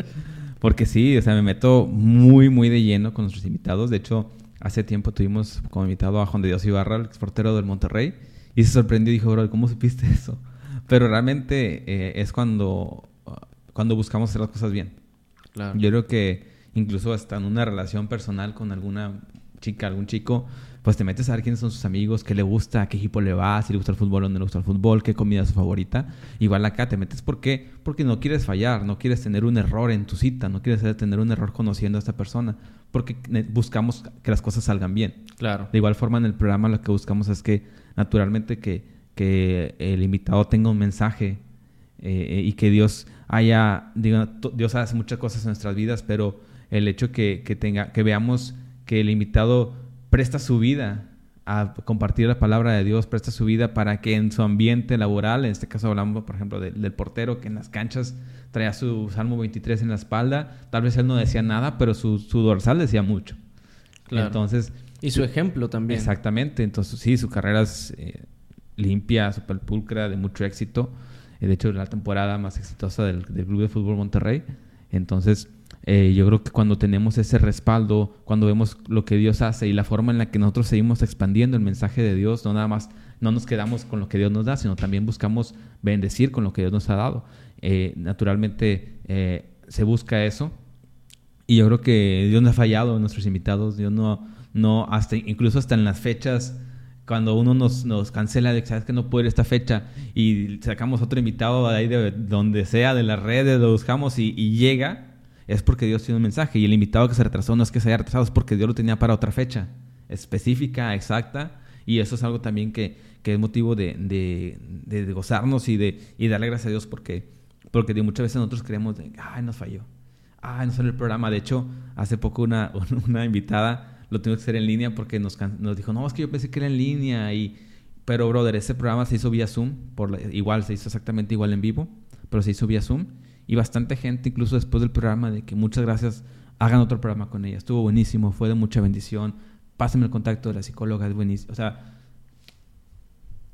porque sí, o sea, me meto muy, muy de lleno con nuestros invitados. De hecho, hace tiempo tuvimos como invitado a Juan de Dios Ibarra, el exportero del Monterrey, y se sorprendió y dijo, bro, ¿cómo supiste eso? Pero realmente eh, es cuando, cuando buscamos hacer las cosas bien. Claro. Yo creo que incluso hasta en una relación personal con alguna chica, algún chico, pues te metes a ver quiénes son sus amigos, qué le gusta, a qué equipo le va, si le gusta el fútbol o no le gusta el fútbol, qué comida es su favorita. Igual acá te metes ¿por qué? Porque no quieres fallar, no quieres tener un error en tu cita, no quieres tener un error conociendo a esta persona, porque buscamos que las cosas salgan bien. Claro. De igual forma en el programa lo que buscamos es que naturalmente que, que el invitado tenga un mensaje eh, y que Dios haya, diga, Dios hace muchas cosas en nuestras vidas, pero el hecho que, que, tenga, que veamos que el invitado presta su vida a compartir la palabra de Dios, presta su vida para que en su ambiente laboral, en este caso hablamos, por ejemplo, del portero que en las canchas traía su Salmo 23 en la espalda, tal vez él no decía nada, pero su, su dorsal decía mucho. Entonces... Y su ejemplo también. Exactamente, entonces sí, su carrera es eh, limpia, super pulcra, de mucho éxito. Eh, de hecho, la temporada más exitosa del, del Club de Fútbol Monterrey. Entonces, eh, yo creo que cuando tenemos ese respaldo, cuando vemos lo que Dios hace y la forma en la que nosotros seguimos expandiendo el mensaje de Dios, no nada más, no nos quedamos con lo que Dios nos da, sino también buscamos bendecir con lo que Dios nos ha dado. Eh, naturalmente eh, se busca eso y yo creo que Dios no ha fallado en nuestros invitados, Dios no, no hasta, incluso hasta en las fechas cuando uno nos, nos cancela de sabes que no puede ir esta fecha y sacamos otro invitado de ahí de donde sea, de las redes, lo buscamos y llega, es porque Dios tiene un mensaje. Y el invitado que se retrasó no es que se haya retrasado, es porque Dios lo tenía para otra fecha específica, exacta. Y eso es algo también que, que es motivo de, de, gozarnos y de y darle gracias a Dios porque, porque muchas veces nosotros creemos, de, ay, nos falló. Ay, no salió el programa. De hecho, hace poco una, (laughs) una invitada lo tuvo que hacer en línea porque nos, nos dijo, no, es que yo pensé que era en línea. Y, pero, brother, ese programa se hizo vía Zoom. Por igual, se hizo exactamente igual en vivo, pero se hizo vía Zoom y bastante gente, incluso después del programa, de que muchas gracias hagan otro programa con ella. Estuvo buenísimo, fue de mucha bendición. Pásenme el contacto de la psicóloga, es buenísimo. O sea,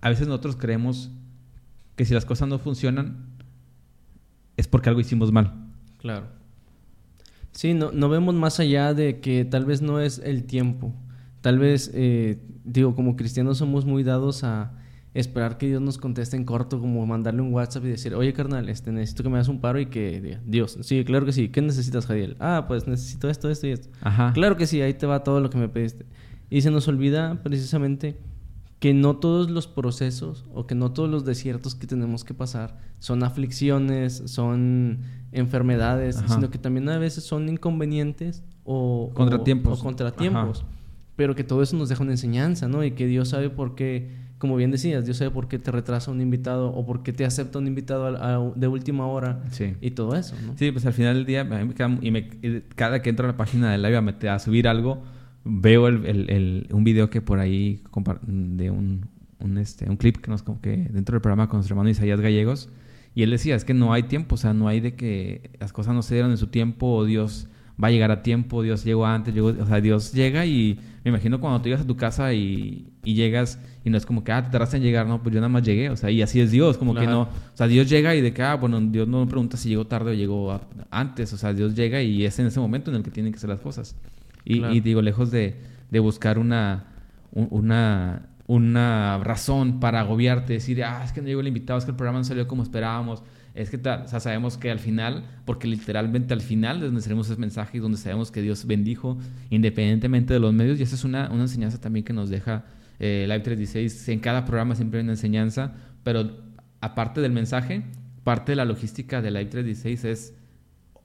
a veces nosotros creemos que si las cosas no funcionan es porque algo hicimos mal. Claro. Sí, no, no vemos más allá de que tal vez no es el tiempo. Tal vez, eh, digo, como cristianos somos muy dados a esperar que Dios nos conteste en corto, como mandarle un WhatsApp y decir, oye carnal, este, necesito que me hagas un paro y que Dios, sí, claro que sí, ¿qué necesitas, Jadiel? Ah, pues necesito esto, esto y esto. Ajá. Claro que sí, ahí te va todo lo que me pediste. Y se nos olvida precisamente que no todos los procesos o que no todos los desiertos que tenemos que pasar son aflicciones, son enfermedades, sino que también a veces son inconvenientes o contratiempos. O, contratiempos. Pero que todo eso nos deja una enseñanza, ¿no? Y que Dios sabe por qué, como bien decías, Dios sabe por qué te retrasa un invitado o por qué te acepta un invitado de última hora y todo eso, ¿no? Sí, pues al final del día, y me, cada que entro a la página de Live a, a subir algo, veo el, el, un video que por ahí de un, un, este, un clip que nos que dentro del programa con nuestro hermano Isaías Gallegos y él decía es que no hay tiempo o sea no hay de que las cosas no se dieron en su tiempo o Dios va a llegar a tiempo Dios llegó antes llegó, o sea Dios llega y me imagino cuando tú llegas a tu casa y, y llegas y no es como que ah te tardaste en llegar no pues yo nada más llegué o sea y así es Dios como que no o sea Dios llega y de que ah bueno Dios no me pregunta si llegó tarde o llegó antes o sea Dios llega y es en ese momento en el que tienen que ser las cosas y, digo, lejos de, buscar una, una, una razón para agobiarte, decir, ah, es que no llegó el invitado, es que el programa no salió como esperábamos. Es que o sea, sabemos que al final, porque literalmente al final es donde tenemos ese mensaje y donde sabemos que Dios bendijo independientemente de los medios. Y esa es una, una enseñanza también que nos deja eh, Live 316. En cada programa siempre hay una enseñanza, pero aparte del mensaje, parte de la logística de Live 316 es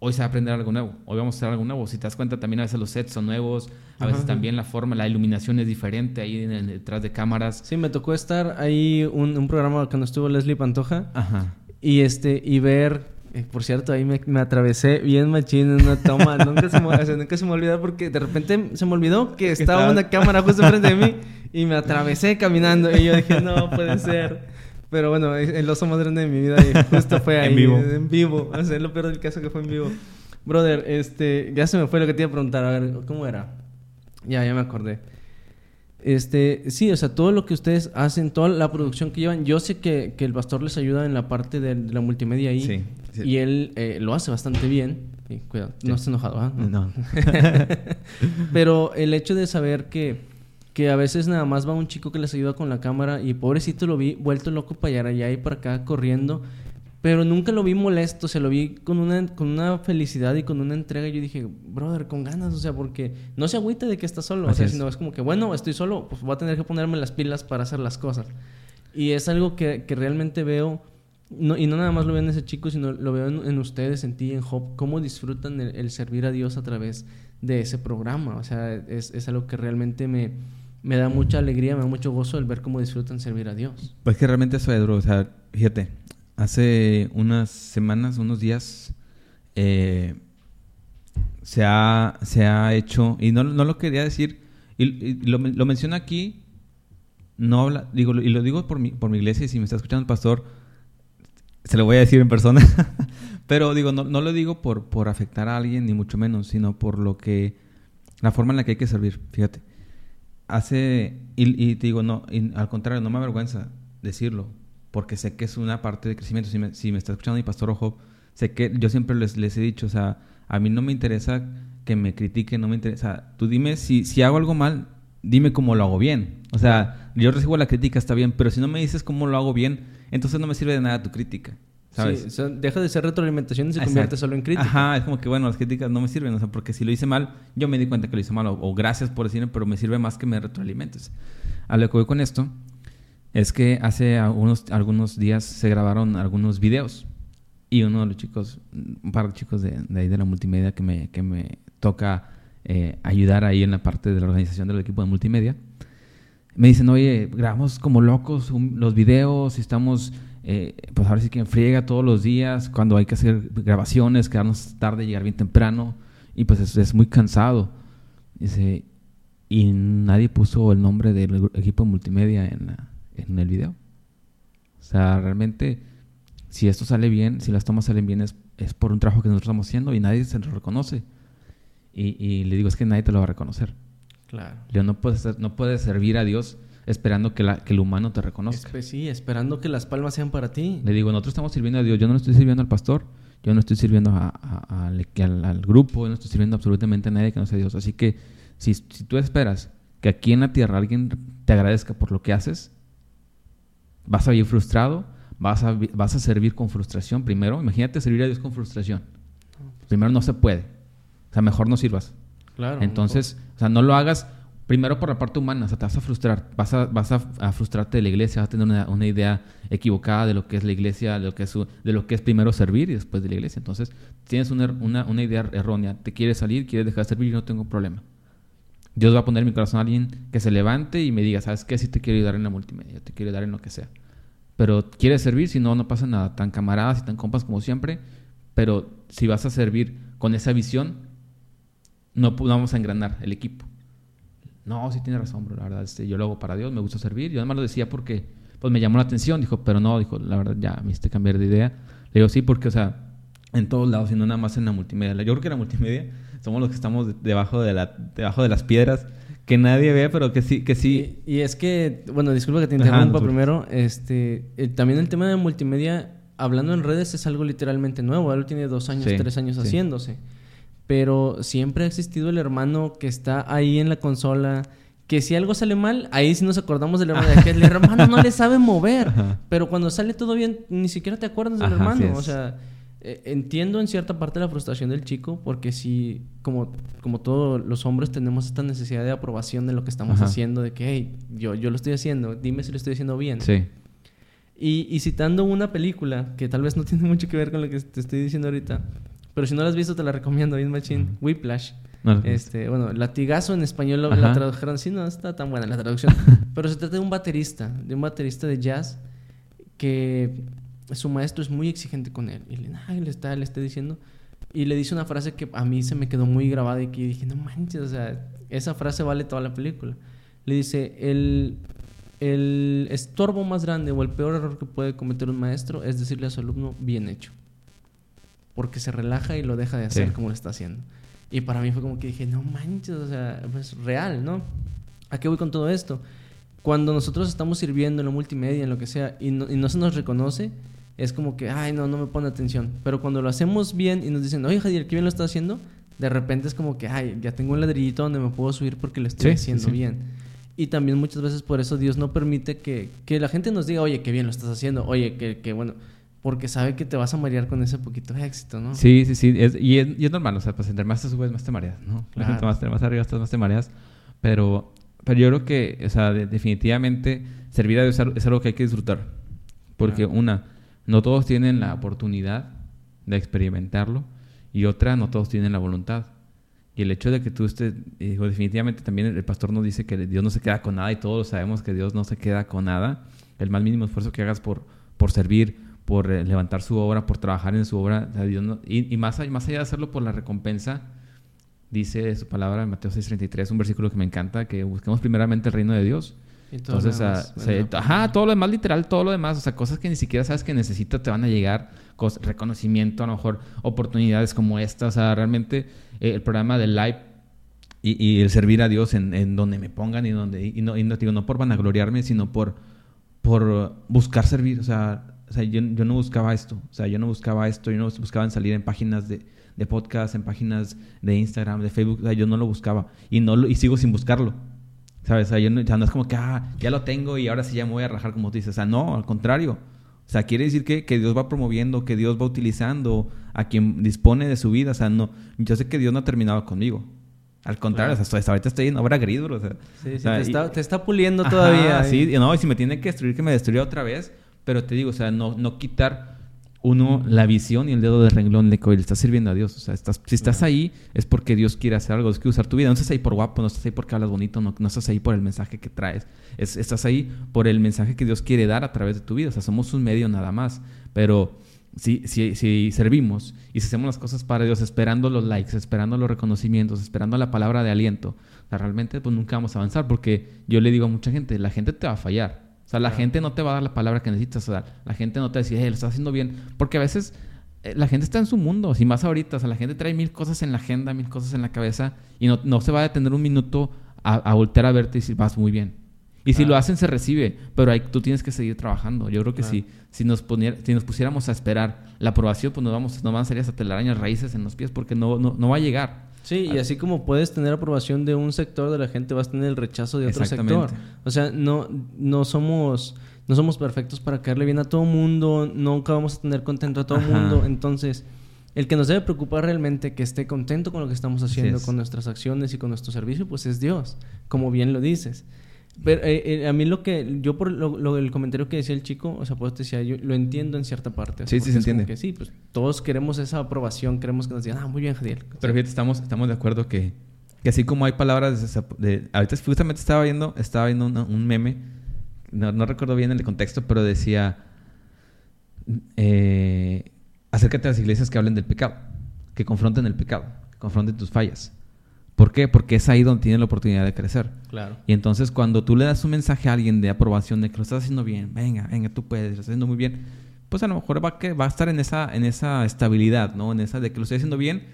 hoy se va a aprender algo nuevo, hoy vamos a hacer algo nuevo. Si te das cuenta, también a veces los sets son nuevos, a veces también la forma, la iluminación es diferente ahí detrás de cámaras. Sí, me tocó estar ahí un, un programa cuando estuvo Leslie Pantoja Ajá. Y este y ver, eh, por cierto, ahí me, me, atravesé bien machín en una toma, (laughs) nunca, se me, nunca se me olvidó porque de repente se me olvidó que estaba una cámara justo frente de mí y me atravesé caminando y yo dije, no puede ser. Pero bueno, el oso más grande de mi vida y justo fue (laughs) ahí. en vivo. En vivo. O sea, lo peor del caso que fue en vivo. Brother, este... Ya se me fue lo que te iba a preguntar. A ver, ¿cómo era? Ya, ya me acordé. Este, sí, o sea, todo lo que ustedes hacen, toda la producción que llevan, yo sé que, que el pastor les ayuda en la parte de, la multimedia ahí. Sí, Y él eh, lo hace bastante bien. cuidado, no estés enojado, ¿ah? No. (laughs) Pero el hecho de saber que que a veces nada más va un chico que les ayuda con la cámara y pobrecito lo vi vuelto loco para allá, allá y para acá corriendo, pero nunca lo vi molesto, se lo vi con una, con una felicidad y con una entrega. Y yo dije, brother, con ganas, o sea, porque no se agüita de que está solo, o sea, sino es como que, bueno, estoy solo, pues voy a tener que ponerme las pilas para hacer las cosas. Y es algo que, que realmente veo, no, y no nada más lo veo en ese chico, sino lo veo en, ustedes, en ti, en Job, cómo disfrutan el, el, servir a Dios a través de ese programa. O sea, es, es algo que realmente me me da mucha alegría, me da mucho gozo el ver cómo disfrutan servir a Dios. Pues que realmente eso, Edro, o sea, fíjate, hace unas semanas, unos días, eh, se, ha, se ha hecho, y no, no lo quería decir, y, lo, lo menciono aquí, no habla, digo, y lo digo por mi, por mi iglesia, y si me está escuchando el pastor, se lo voy a decir en persona, (laughs) pero digo, no, no lo digo por, por afectar a alguien, ni mucho menos, sino por lo que, la forma en la que hay que servir, fíjate. Hace, y, te digo, no, al contrario, no me avergüenza decirlo, porque sé que es una parte de crecimiento. Si me, si me está escuchando mi pastor Ojo, sé que yo siempre les, les he dicho, o sea, a mí no me interesa que me critiquen, no me interesa. Tú dime, si, si hago algo mal, dime cómo lo hago bien. O sea, yo recibo la crítica, está bien, pero si no me dices cómo lo hago bien, entonces no me sirve de nada tu crítica. ¿sabes? deja de ser retroalimentación y se convierte solo en crítica. Ajá, es como que bueno, las críticas no me sirven, o sea, porque si lo hice mal, yo me di cuenta que lo hice mal, o, gracias por decirme, pero me sirve más que me retroalimentes. A lo que voy con esto es que hace algunos, algunos días se grabaron algunos videos y uno de los chicos, un par de chicos de, ahí de la multimedia que me, que me toca eh, ayudar ahí en la parte de la organización del equipo de multimedia, me dicen, oye, grabamos como locos los videos y estamos eh, pues ahora sí que friega todos los días, cuando hay que hacer grabaciones, quedarnos tarde, llegar bien temprano, y pues es, muy cansado. Dice, y nadie puso el nombre del equipo de multimedia en, en el video. O sea, realmente, si esto sale bien, si las tomas salen bien, es, es por un trabajo que nosotros estamos haciendo y nadie se lo reconoce. Y, le digo, es que nadie te lo va a reconocer. Claro. Yo no puedes, no puedes servir a Dios esperando que, la, que el humano te reconozca. Pues sí, esperando que las palmas sean para ti. Le digo, nosotros estamos sirviendo a Dios. Yo no le estoy sirviendo al pastor. Yo no estoy sirviendo a, al, grupo. Yo no estoy sirviendo absolutamente a nadie que no sea Dios. Así que si, si tú esperas que aquí en la tierra alguien te agradezca por lo que haces, vas a ir frustrado, vas a, vas a servir con frustración primero. Imagínate servir a Dios con frustración. Primero no se puede. O sea, mejor no sirvas. Claro. Entonces, o sea, no lo hagas primero por la parte humana, o sea, te vas a frustrar, vas a, vas a, frustrarte de la iglesia, vas a tener una, idea equivocada de lo que es la iglesia, de lo que es, de lo que es primero servir y después de la iglesia. Entonces, tienes una, una, idea errónea, te quieres salir, quieres dejar de servir y no tengo problema. Dios va a poner en mi corazón a alguien que se levante y me diga, ¿sabes qué? Si te quiero ayudar en la multimedia, te quiero ayudar en lo que sea. Pero quieres servir, si no, no pasa nada. Tan camaradas y tan compas como siempre. Pero si vas a servir con esa visión, no, vamos a engranar el equipo. No, sí tiene razón, bro. La verdad, este, yo lo hago para Dios, me gusta servir. Yo además lo decía porque pues me llamó la atención. Dijo, pero no, dijo, la verdad, ya me hiciste cambiar de idea. Le digo, sí, porque, o sea, en todos lados y no nada más en la multimedia. Yo creo que la multimedia somos los que estamos debajo de, la, debajo de las piedras que nadie ve, pero que sí, que sí. Y, es que, bueno, disculpa que te interrumpa primero. Este, también el tema de multimedia, hablando en redes, es algo literalmente nuevo. Él tiene dos años, tres años haciéndose. Pero siempre ha existido el hermano que está ahí en la consola. Que si algo sale mal, ahí sí nos acordamos del hermano. que el (laughs) hermano no le sabe mover. Pero cuando sale todo bien, ni siquiera te acuerdas del hermano. O sea, eh, entiendo en cierta parte la frustración del chico, porque si, como, como todos los hombres, tenemos esta necesidad de aprobación de lo que estamos haciendo, de que, hey, yo, yo lo estoy haciendo, dime si lo estoy haciendo bien. Sí. Y, y, citando una película que tal vez no (laughs) tiene mucho que ver con lo que te estoy diciendo ahorita, pero si no la has visto, te la recomiendo, bien machine, Whiplash. este, bueno, latigazo en español la tradujeron, sí, no está tan buena la traducción, (laughs) pero se trata de un baterista, de un baterista de jazz que su maestro es muy exigente con él. Y le, le, está, le está diciendo. Y le dice una frase que a mí se me quedó muy grabada y que dije, no manches, o sea, esa frase vale toda la película. Le dice, el, el estorbo más grande o el peor error que puede cometer un maestro es decirle a su alumno, bien hecho. Porque se relaja y lo deja de hacer como lo está haciendo. Y para mí fue como que dije, no manches, o sea, pues real, ¿no? ¿A qué voy con todo esto? Cuando nosotros estamos sirviendo en la multimedia, en lo que sea, y no, y no se nos reconoce, es como que, ay, no, no me pone atención. Pero cuando lo hacemos bien y nos dicen, oye, Javier, qué bien lo está haciendo, de repente es como que, ay, ya tengo un ladrillito donde me puedo subir porque lo estoy haciendo bien. Y también muchas veces por eso Dios no permite que, que, la gente nos diga, oye, qué bien lo estás haciendo, oye, que, que bueno, porque sabe que te vas a marear con ese poquito de éxito, ¿no? Sí, sí, sí, y, es, y, es, normal, o sea, pues entre más te subes, más te mareas, ¿no? Claro. Más, más arriba estás, más te mareas, pero, pero yo creo que, o sea, definitivamente servir a Dios es algo que hay que disfrutar, porque una no todos tienen la oportunidad de experimentarlo y otra, no todos tienen la voluntad. Y el hecho de que tú estés, digo, definitivamente también el pastor nos dice que Dios no se queda con nada y todos sabemos que Dios no se queda con nada. El más mínimo esfuerzo que hagas por, por servir, por eh, levantar su obra, por trabajar en su obra, Dios y, más, más allá de hacerlo por la recompensa, dice su palabra en Mateo 6:33, un versículo que me encanta, que busquemos primeramente el reino de Dios entonces, ah, ajá, todo lo demás literal, todo lo demás, o sea, cosas que ni siquiera sabes que necesitas te van a llegar, reconocimiento, a lo mejor oportunidades como esta, o sea, realmente eh, el programa del live y, el servir a Dios en, donde me pongan y donde, y no, y no, digo, no por vanagloriarme, sino por, por buscar servir, o sea, o sea yo, yo, no buscaba esto, o sea, yo no buscaba esto, yo no buscaba salir en páginas de, de podcast, en páginas de Instagram, de Facebook, o sea, yo no lo buscaba. Y, no y sigo sin buscarlo. ¿Sabes? O sea, no, es como que, ah, ya lo tengo y ahora sí ya me voy a rajar como tú dices. O sea, no, al contrario. O sea, quiere decir que, que, Dios va promoviendo, que Dios va utilizando a quien dispone de su vida. O sea, no, yo sé que Dios no ha terminado conmigo. Al contrario, o sea, hasta ahorita estoy en obra gris, O sea, sí, sí, te, está, te, está, puliendo todavía. sí, no, y si me tiene que destruir, que me destruya otra vez. Pero te digo, o sea, no, no quitar uno la visión y el dedo de renglón de que le estás sirviendo a Dios. O sea, estás, si estás ahí es porque Dios quiere hacer algo, es que usar tu vida. No estás ahí por guapo, no estás ahí porque hablas bonito, no, no estás ahí por el mensaje que traes. Es, estás ahí por el mensaje que Dios quiere dar a través de tu vida. O sea, somos un medio nada más. Pero si, si, si servimos y si hacemos las cosas para Dios, esperando los likes, esperando los reconocimientos, esperando la palabra de aliento, realmente pues nunca vamos a avanzar porque yo le digo a mucha gente, la gente te va a fallar. O sea, la gente no te va a dar la palabra que necesitas. O sea, la gente no te va a decir, lo estás haciendo bien. Porque a veces eh, la gente está en su mundo, si más ahorita, o sea, la gente trae mil cosas en la agenda, mil cosas en la cabeza y no, no se va a detener un minuto a, a voltear a verte y decir, vas muy bien. Y si lo hacen, se recibe, pero tú tienes que seguir trabajando. Yo creo que si, si, nos si nos pusiéramos a esperar la aprobación, pues nos, vamos, nos van a salir hasta telarañas raíces en los pies porque no, no, no va a llegar. Sí, y así como puedes tener aprobación de un sector de la gente, vas a tener el rechazo de otro sector. O sea, no, no somos no somos perfectos para caerle bien a todo mundo, nunca vamos a tener contento a todo el mundo. Entonces, el que nos debe preocupar realmente que esté contento con lo que estamos haciendo, con nuestras acciones y con nuestro servicio, pues es Dios, como bien lo dices. Pero eh, eh, a mí lo que, yo por lo, el comentario que decía el chico, o sea, pues te decía, yo lo entiendo en cierta parte. sí, sí, se entiende. Que sí, pues todos queremos esa aprobación, queremos que nos digan, ah, muy bien, Jadiel. Pero fíjate, estamos, estamos de acuerdo que, que así como hay palabras de, ahorita justamente estaba viendo, estaba viendo un meme no, recuerdo bien el contexto, pero decía, eh, acércate a las iglesias que hablen del pecado, que confronten el pecado, que confronten tus fallas. ¿Por qué? Porque es ahí donde tienen la oportunidad de crecer. Claro. Y entonces cuando tú le das un mensaje a alguien de aprobación de que lo estás haciendo bien, venga, venga, tú puedes, lo estás haciendo muy bien, pues a lo mejor va, que, va a estar en esa, en esa estabilidad, ¿no? En esa de que lo estoy haciendo bien.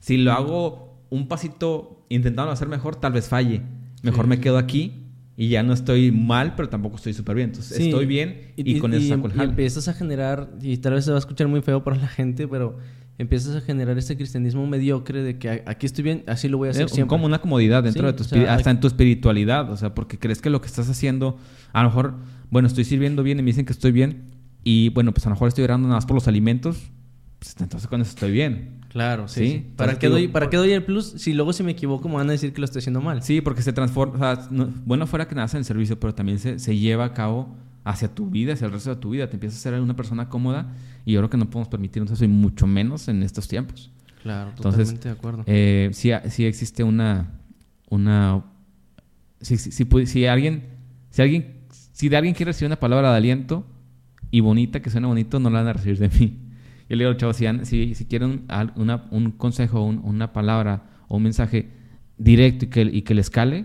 Si lo hago un pasito intentando hacer mejor, tal vez falle. Mejor me quedo aquí y ya no estoy mal, pero tampoco estoy súper bien. Entonces estoy bien y, con eso saco el Y empiezas a generar, y tal vez se va a escuchar muy feo para la gente, pero empiezas a generar este cristianismo mediocre de que aquí estoy bien, así lo voy a hacer siempre. Como una comodidad dentro de tu espiritualidad, hasta en tu espiritualidad, o sea, porque crees que lo que estás haciendo, a lo mejor, bueno, estoy sirviendo bien y me dicen que estoy bien, y bueno, pues a lo mejor estoy orando nada más por los alimentos, pues entonces con eso estoy bien. Claro, sí. ¿Para, qué doy, ¿Para qué doy el plus si luego si me equivoco me van a decir que lo estoy haciendo mal? Sí, porque se transforma, o sea, bueno fuera que nace en el servicio, pero también se, se, lleva a cabo hacia tu vida, hacia el resto de tu vida. Te empiezas a ser una persona cómoda y yo creo que no podemos permitirnos eso y mucho menos en estos tiempos. Claro, totalmente de acuerdo. Eh, sí, sí existe una... una si, si, si, si, alguien... Si alguien... Si de alguien quiere recibir una palabra de aliento y bonita, que suena bonito, no la van a recibir de mí. Yo le digo, chavos, si, si, quieren una, un consejo, una palabra o un mensaje directo y que, y que les cale,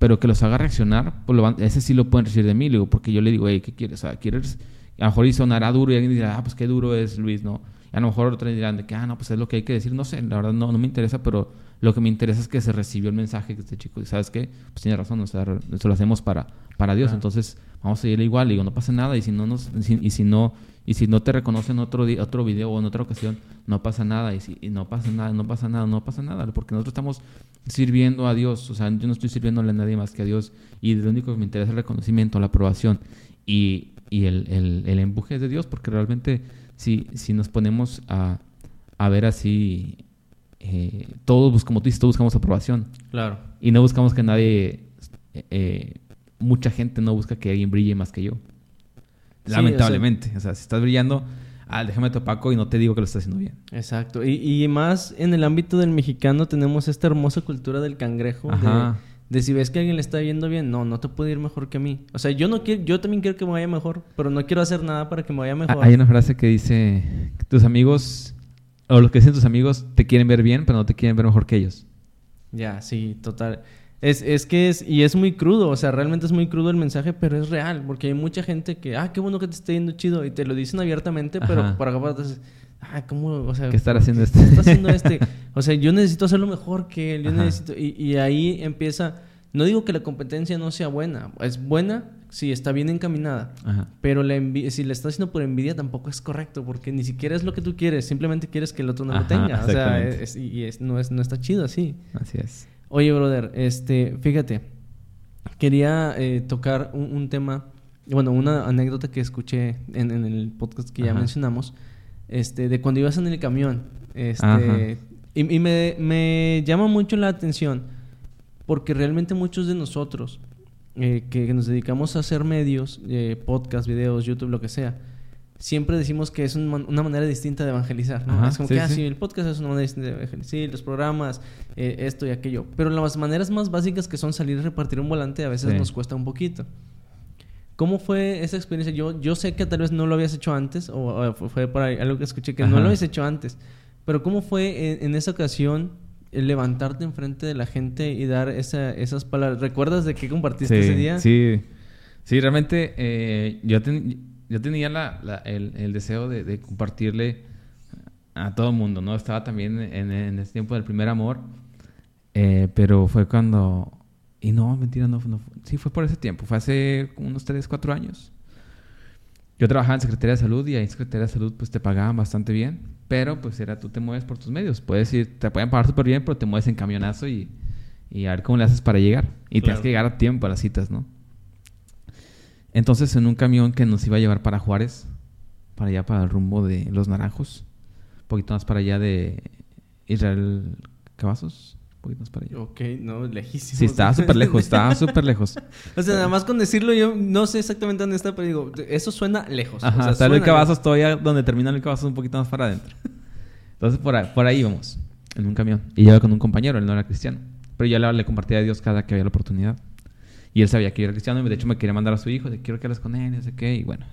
pero que los haga reaccionar, pues lo ese sí lo pueden recibir de mí, digo, porque yo le digo, hey, ¿qué quieres? ¿quieres? A lo mejor y sonará duro y alguien dirá, ah, pues qué duro es Luis, ¿no? Y a lo mejor otros dirán de que, ah, no, pues es lo que hay que decir, no sé, la verdad no, no me interesa, pero lo que me interesa es que se recibió el mensaje de este chico. Y sabes qué, pues tiene razón, o sea, eso lo hacemos para, para Dios, entonces vamos a seguirle igual, digo, no pasa nada, y si no nos, y si no y si no te reconocen otro, otro video o en otra ocasión, no pasa nada. Y si no pasa nada, no pasa nada, no pasa nada. Porque nosotros estamos sirviendo a Dios. O sea, yo no estoy sirviéndole a nadie más que a Dios. Y lo único que me interesa es el reconocimiento, la aprobación y, y el, el, el, empuje de Dios. Porque realmente, si, si nos ponemos a, a ver así, eh, todos, como tú dices, todos buscamos aprobación. Claro. Y no buscamos que nadie, eh, mucha gente no busca que alguien brille más que yo. Lamentablemente. O sea, si estás brillando, ah, déjame topaco y no te digo que lo estás haciendo bien. Exacto. Y, más en el ámbito del mexicano tenemos esta hermosa cultura del cangrejo. De, si ves que alguien le está yendo bien, no, no te puede ir mejor que a mí. O sea, yo no quiero, yo también quiero que me vaya mejor, pero no quiero hacer nada para que me vaya mejor. Hay una frase que dice, tus amigos, o los que dicen tus amigos, te quieren ver bien, pero no te quieren ver mejor que ellos. Ya, sí, total. Es, es que es, y es muy crudo, o sea, realmente es muy crudo el mensaje, pero es real, porque hay mucha gente que, ah, qué bueno que te esté yendo chido, y te lo dicen abiertamente, pero para acá, ah, ¿cómo? O sea, ¿qué estar haciendo este? ¿Qué está haciendo este? O sea, yo necesito hacerlo mejor que él, yo necesito, y, y ahí empieza, no digo que la competencia no sea buena, es buena si está bien encaminada, pero la si le estás haciendo por envidia tampoco es correcto, porque ni siquiera es lo que tú quieres, simplemente quieres que el otro no lo tenga, o sea, y es, no, es, no está chido así. Así es. Oye, brother, este, fíjate, quería eh, tocar un, tema, bueno, una anécdota que escuché en, el podcast que ya mencionamos, este, de cuando ibas en el camión, este, y, y me, me, llama mucho la atención porque realmente muchos de nosotros eh, que, nos dedicamos a hacer medios, eh, podcast, videos, YouTube, lo que sea, siempre decimos que es una manera distinta de evangelizar. ¿no? es como que, ah, el podcast es una manera distinta de evangelizar. Sí, los programas, eh, esto y aquello. Pero las maneras más básicas que son salir y repartir un volante a veces nos cuesta un poquito. ¿Cómo fue esa experiencia? Yo, yo sé que tal vez no lo habías hecho antes, o, fue por ahí algo que escuché que no lo habías hecho antes. Pero ¿cómo fue en, esa ocasión el levantarte enfrente de la gente y dar esa, esas palabras? ¿Recuerdas de qué compartiste ese día? Sí, sí, realmente eh, yo, ten, yo tenía la, el, el, deseo de, de, compartirle a todo el mundo, ¿no? Estaba también en, en ese tiempo del primer amor, eh, pero fue cuando... Y no, mentira, no, no, sí fue por ese tiempo, fue hace unos 3, 4 años. Yo trabajaba en Secretaría de Salud y ahí en Secretaría de Salud pues te pagaban bastante bien, pero pues era tú te mueves por tus medios. Puedes ir, te pueden pagar súper bien, pero te mueves en camionazo y, y, a ver cómo le haces para llegar. Y tienes que llegar a tiempo a las citas, ¿no? Entonces en un camión que nos iba a llevar para Juárez, para allá, para el rumbo de Los Naranjos, un poquito más para allá de Israel Cavazos, un poquito más para allá. Ok, no, lejísimo. Sí, estaba súper lejos, estaba súper lejos. (laughs) o sea, nada más con decirlo yo no sé exactamente dónde está, pero digo, eso suena lejos. Ajá, o sea, está el Cavazos todavía donde termina el Cavazos un poquito más para adentro. (laughs) Entonces por ahí, por ahí íbamos, en un camión. Y yo iba con un compañero, él no era cristiano. Pero yo le, le compartía a Dios cada que había la oportunidad. Y él sabía que yo era cristiano y de hecho me quería mandar a su hijo, de quiero que hables con él, no sé qué, y bueno.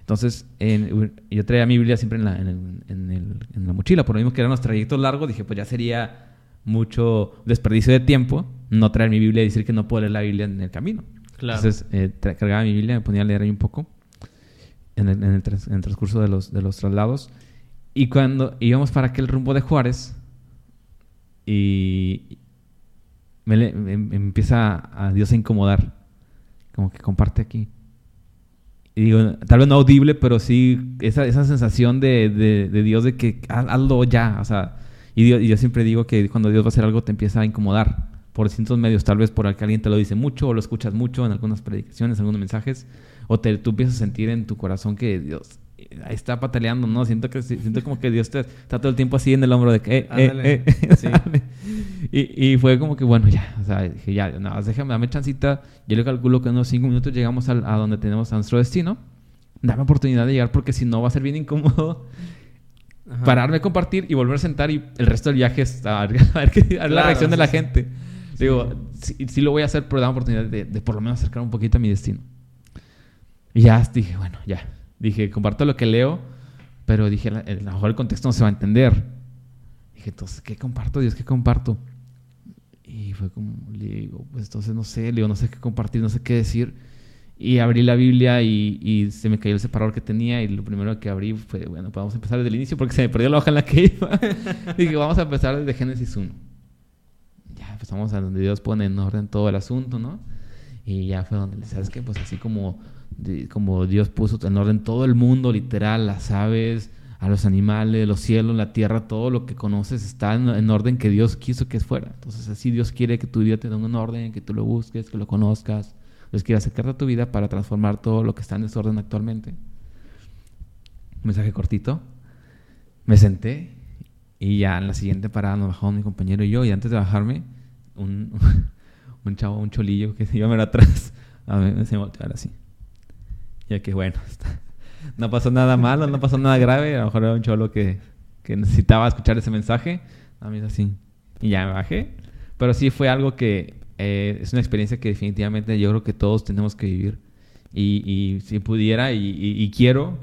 Entonces, en- yo traía mi Biblia siempre en la, en, el- en el- en la mochila, por lo mismo que eran los trayectos largos, dije, pues ya sería mucho desperdicio de tiempo no traer mi Biblia y decir que no puedo leer la Biblia en el camino. Claro. Entonces, eh, cargaba mi Biblia, me ponía a leer ahí un poco en el, en el trans- en el transcurso de los, de los traslados. Y cuando íbamos para aquel rumbo de Juárez, y me, me- me empieza a Dios a incomodar, como que comparte aquí. Y digo, tal vez no audible, pero sí esa, esa sensación de, de- de Dios de que haz- hazlo ya, o sea, y, yo siempre digo que cuando Dios va a hacer algo te empieza a incomodar por distintos medios, tal vez por que alguien te lo dice mucho o lo escuchas mucho en algunas predicaciones, algunos mensajes, o te, tú empiezas a sentir en tu corazón que Dios ahí está pataleando, ¿no? Siento que siento como que Dios te, está todo el tiempo así en el hombro de que, eh, eh, eh, sí. (laughs) y, y fue como que, bueno, ya, o sea, dije, ya, nada más déjame, dame chancita. Yo le calculo que en unos cinco minutos llegamos al- a donde tenemos a nuestro destino. Dame oportunidad de llegar porque si no va a ser bien incómodo Ajá. pararme a compartir y volver a sentar y el resto del viaje es a ver, (laughs) a ver qué- a ver la Claro, reacción de sí, la sí. gente. Digo, sí, sí lo voy a hacer, pero dame oportunidad de, de por lo menos acercar un poquito a mi destino. Y ya dije, bueno, ya. Dije, comparto lo que leo, pero dije, a lo mejor el contexto no se va a entender. Dije, entonces, ¿qué comparto, Dios? ¿Qué comparto? Y fue como, le digo, pues entonces no sé, le digo, no sé qué compartir, no sé qué decir. Y abrí la Biblia y, y se me cayó el separador que tenía y lo primero que abrí fue, bueno, pues vamos a empezar desde el inicio porque se me perdió la hoja en la que iba. (laughs) Dije, vamos a empezar desde Génesis 1. Ya empezamos a donde Dios pone en orden todo el asunto, ¿no? Y ya fue donde, ¿sabes qué? Pues así como, como Dios puso en orden todo el mundo, literal, las aves, a los animales, los cielos, la tierra, todo lo que conoces está en, en orden que Dios quiso que fuera. Entonces así Dios quiere que tu vida tenga un orden, que tú lo busques, que lo conozcas. Dios quiere acercarte a tu vida para transformar todo lo que está en desorden actualmente. Un mensaje cortito. Me senté y ya en la siguiente parada nos bajamos mi compañero y yo. Y antes de bajarme, un, (laughs) un chavo, un cholillo que se iba a ver atrás, a mí se volteó ver así. Ya que bueno, (laughs) no pasó nada malo, no pasó nada grave. A lo mejor era un cholo que, que necesitaba escuchar ese mensaje. A mí es así. Y ya me bajé. Pero sí fue algo que eh, es una experiencia que definitivamente yo creo que todos tenemos que vivir. Y, y si pudiera y, y- y quiero,